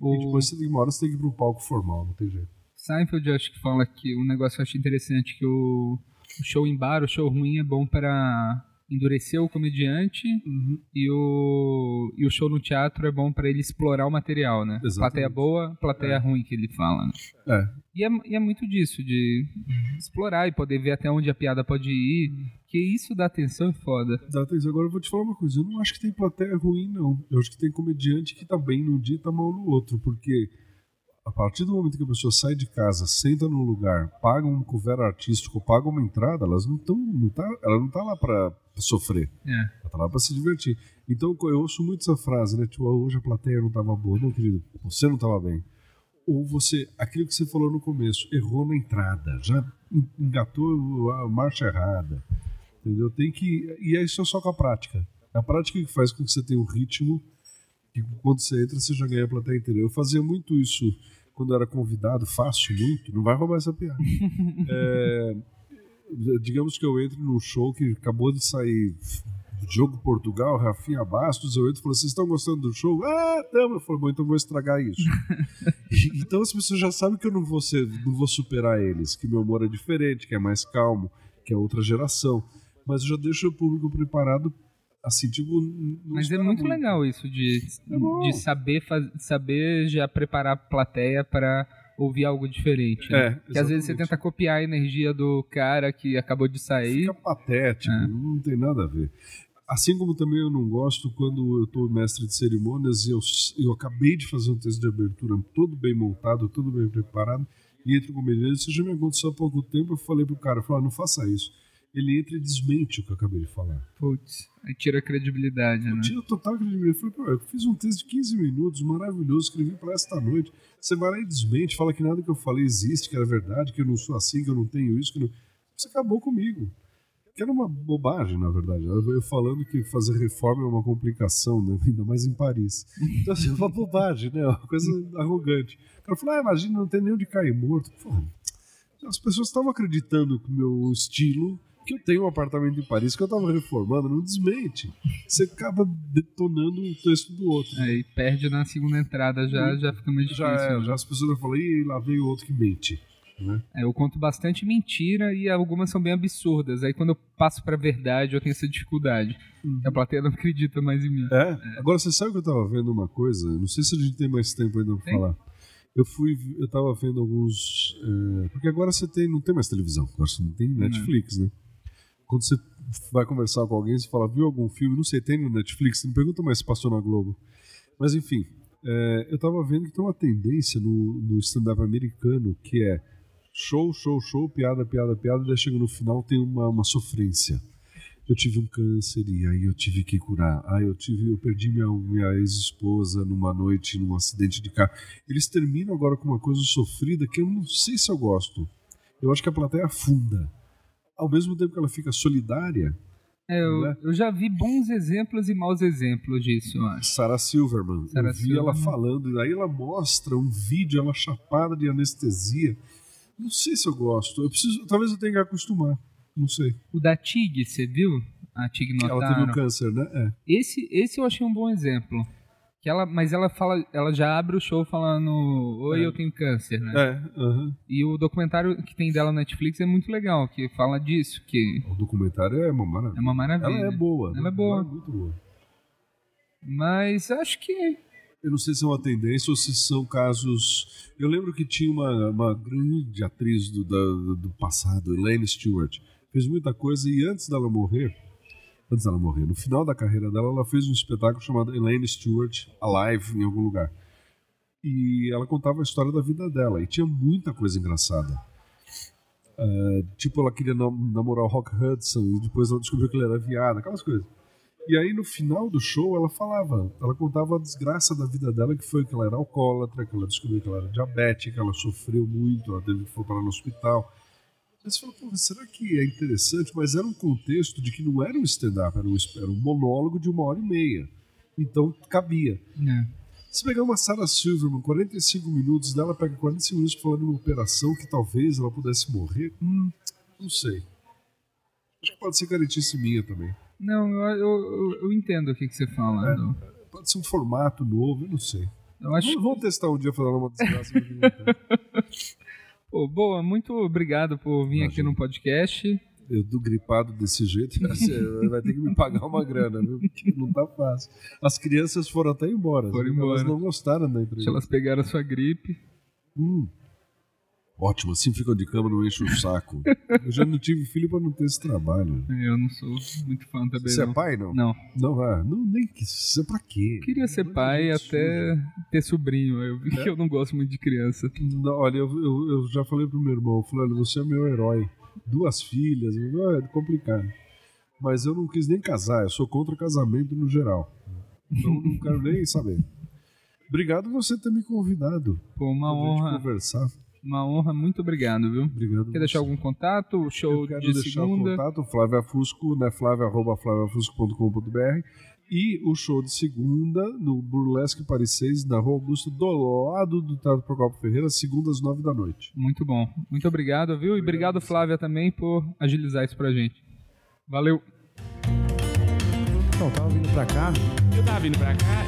O... E depois você uma hora você tem que ir pro palco formal, não tem jeito. Seinfeld acho que fala que um negócio que eu acho interessante que o, o show em bar, o show ruim é bom para endurecer o comediante uhum. e, o, e o show no teatro é bom para ele explorar o material, né? Exatamente. Plateia boa, plateia é. ruim que ele fala, né? É. E, é. e é muito disso, de uhum. explorar e poder ver até onde a piada pode ir. Que isso dá atenção e foda. Dá atenção. Agora eu vou te falar uma coisa. Eu não acho que tem plateia ruim, não. Eu acho que tem comediante que tá bem num dia e tá mal no outro. Porque a partir do momento que a pessoa sai de casa, senta num lugar, paga um cover artístico, paga uma entrada, elas não estão. Não tá, ela não tá lá pra sofrer. É. Ela tá lá pra se divertir. Então eu ouço muito essa frase, né? Tipo, hoje a plateia não tava boa. Não, querido, você não tava bem. Ou você, aquilo que você falou no começo, errou na entrada, já engatou a marcha errada. Entendeu? Tem que. E é isso só com a prática. É a prática que faz com que você tenha um ritmo que quando você entra você já ganha a plateia inteira. Eu fazia muito isso quando era convidado, faço muito, não vai roubar essa piada. é, digamos que eu entre num show que acabou de sair Jogo Portugal, Rafinha Bastos, eu entro e falo, vocês estão gostando do show? Ah, estamos. Eu falo, bom, então vou estragar isso. então as pessoas já sabem que eu não vou, ser, não vou superar eles, que meu humor é diferente, que é mais calmo, que é outra geração. Mas eu já deixo o público preparado assim, tipo. Mas é muito, muito, legal isso de, é de saber, faz, saber já preparar a plateia para ouvir algo diferente. Né? É, que às vezes você tenta copiar a energia do cara que acabou de sair. Fica patético, é. não tem nada a ver. Assim como também eu não gosto quando eu estou mestre de cerimônias e eu, eu acabei de fazer um texto de abertura todo bem montado, todo bem preparado, e entre o comediante, isso já me aconteceu há pouco tempo, eu falei pro cara, eu falei, ah, não faça isso ele entra e desmente o que eu acabei de falar. Putz, aí tira a credibilidade, né? Tira total credibilidade. Eu falei, eu fiz um texto de 15 minutos, maravilhoso, escrevi para esta noite. Você vai lá e desmente, fala que nada que eu falei existe, que era verdade, que eu não sou assim, que eu não tenho isso, que não... Você acabou comigo. Que era uma bobagem, na verdade. Eu falando que fazer reforma é uma complicação, né? ainda mais em Paris. Então, assim, é uma bobagem, né? Uma coisa arrogante. O cara falou, ah, imagina, não tem nem onde cair morto. Pô, as pessoas estavam acreditando que o meu estilo, que eu tenho um apartamento em Paris que eu tava reformando, não desmente. Você acaba detonando o texto do outro. Aí perde na segunda entrada, já, já fica mais difícil. Já, é, né? já as pessoas falam, ih, lá veio outro que mente. Né? É, eu conto bastante mentira e algumas são bem absurdas. Aí quando eu passo pra verdade, eu tenho essa dificuldade. A plateia não acredita mais em mim. É? Agora você sabe que eu tava vendo uma coisa, não sei se a gente tem mais tempo ainda pra Tem. falar. Eu fui, eu tava vendo alguns. é, porque agora você tem, não tem mais televisão, agora você não tem Netflix, né? Quando você vai conversar com alguém, você fala, viu algum filme? Não sei, tem no Netflix, você não pergunta mais se passou na Globo. Mas enfim, é, eu tava vendo que tem uma tendência no, no stand-up americano que é show, show, show, piada, piada, piada, daí chega no final tem uma, uma sofrência. Eu tive um câncer e aí eu tive que curar. Ah, eu tive, eu perdi minha, minha ex-esposa numa noite, num acidente de carro. Eles terminam agora com uma coisa sofrida que eu não sei se eu gosto. Eu acho que a plateia afunda. Ao mesmo tempo que ela fica solidária, É, eu, Né? eu já vi bons exemplos e maus exemplos disso. Sarah Silverman. Sarah eu vi ela Silverman. falando, e aí ela mostra um vídeo, ela chapada de anestesia. Não sei se eu gosto. Eu preciso, talvez eu tenha que acostumar. Não sei. O da Tig, você viu? A Tig Ela Notaro. teve um câncer, né? É. Esse, esse eu achei um bom exemplo. Que ela, mas ela fala, ela já abre o show falando Oi, É. eu tenho câncer, né? É, aham. E o documentário que tem dela na Netflix é muito legal, que fala disso, que O documentário é uma maravilha. é uma maravilha. Ela é boa. Ela é boa. Ela é muito boa. Mas acho que Eu não sei se é uma tendência ou se são casos. Eu lembro que tinha uma, uma grande atriz do, da- do passado, Elaine Stewart. Fez muita coisa e antes dela morrer, antes dela morrer, no final da carreira dela, ela fez um espetáculo chamado Elaine Stewart Alive em algum lugar. E ela contava a história da vida dela e tinha muita coisa engraçada. É, tipo, ela queria nam- namorar o Rock Hudson e depois ela descobriu que ele era viado, aquelas coisas. E aí no final do show ela falava, ela contava a desgraça da vida dela, que foi que ela era alcoólatra, que ela descobriu que ela era diabética, ela sofreu muito, ela teve que parar no hospital. Aí você fala, pô, será que é interessante? Mas era um contexto de que não era um stand-up, era um, era um monólogo de uma hora e meia. Então cabia. né, Se pegar uma Sarah Silverman, 45 minutos dela, pega 45 minutos falando de uma operação que talvez ela pudesse morrer, hum, não sei. Acho que pode ser caretice minha também. Não, eu, eu, eu- entendo o que, que você fala. É. Pode ser um formato novo, eu não sei. Eu acho Vamos, vamos testar um dia falando uma desgraça. Pô, boa, muito obrigado por vir aqui Imagina. no podcast. eu do gripado desse jeito, vai ter que me pagar uma grana, viu? Porque não tá fácil. As crianças foram até embora. Foram Elas embora. não gostaram da Se entrevista. elas pegaram a sua gripe. Hum. Ótimo, assim ficam de cama, não enche o saco. Eu já não tive filho pra não ter esse trabalho. Eu não sou muito fã também. Você é não. pai, não? Não. Não, ah, não nem que isso é pra quê? Eu queria ser Coisa pai de até ter sobrinho. Eu vi que eu não gosto muito de criança. Não, olha, eu, eu, eu já falei pro meu irmão, eu falei, olha, você é meu herói. Duas filhas, eu- é complicado. Mas eu não quis nem casar, eu sou contra casamento no geral. Então não quero nem saber. Obrigado você ter me convidado Pô, uma pra gente honra. conversar. Uma honra, muito obrigado, viu? Obrigado. Quer deixar você. algum contato? O show Eu quero de deixar o segunda. contato, Flávia Fusco, né, flávia, arroba flaviafusco.com.br e o show de segunda no Burlesque Paris 6, na Rua Augusta, do lado do Teatro Procopio Ferreira, segunda às nove da noite. Muito bom. Muito obrigado, viu? E obrigado, Flávia, também, por agilizar isso pra gente. Valeu. Então, tava vindo pra cá, Eu tava vindo pra cá.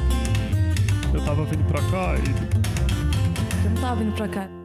Eu tava vindo pra cá e Eu não tava vindo pra cá.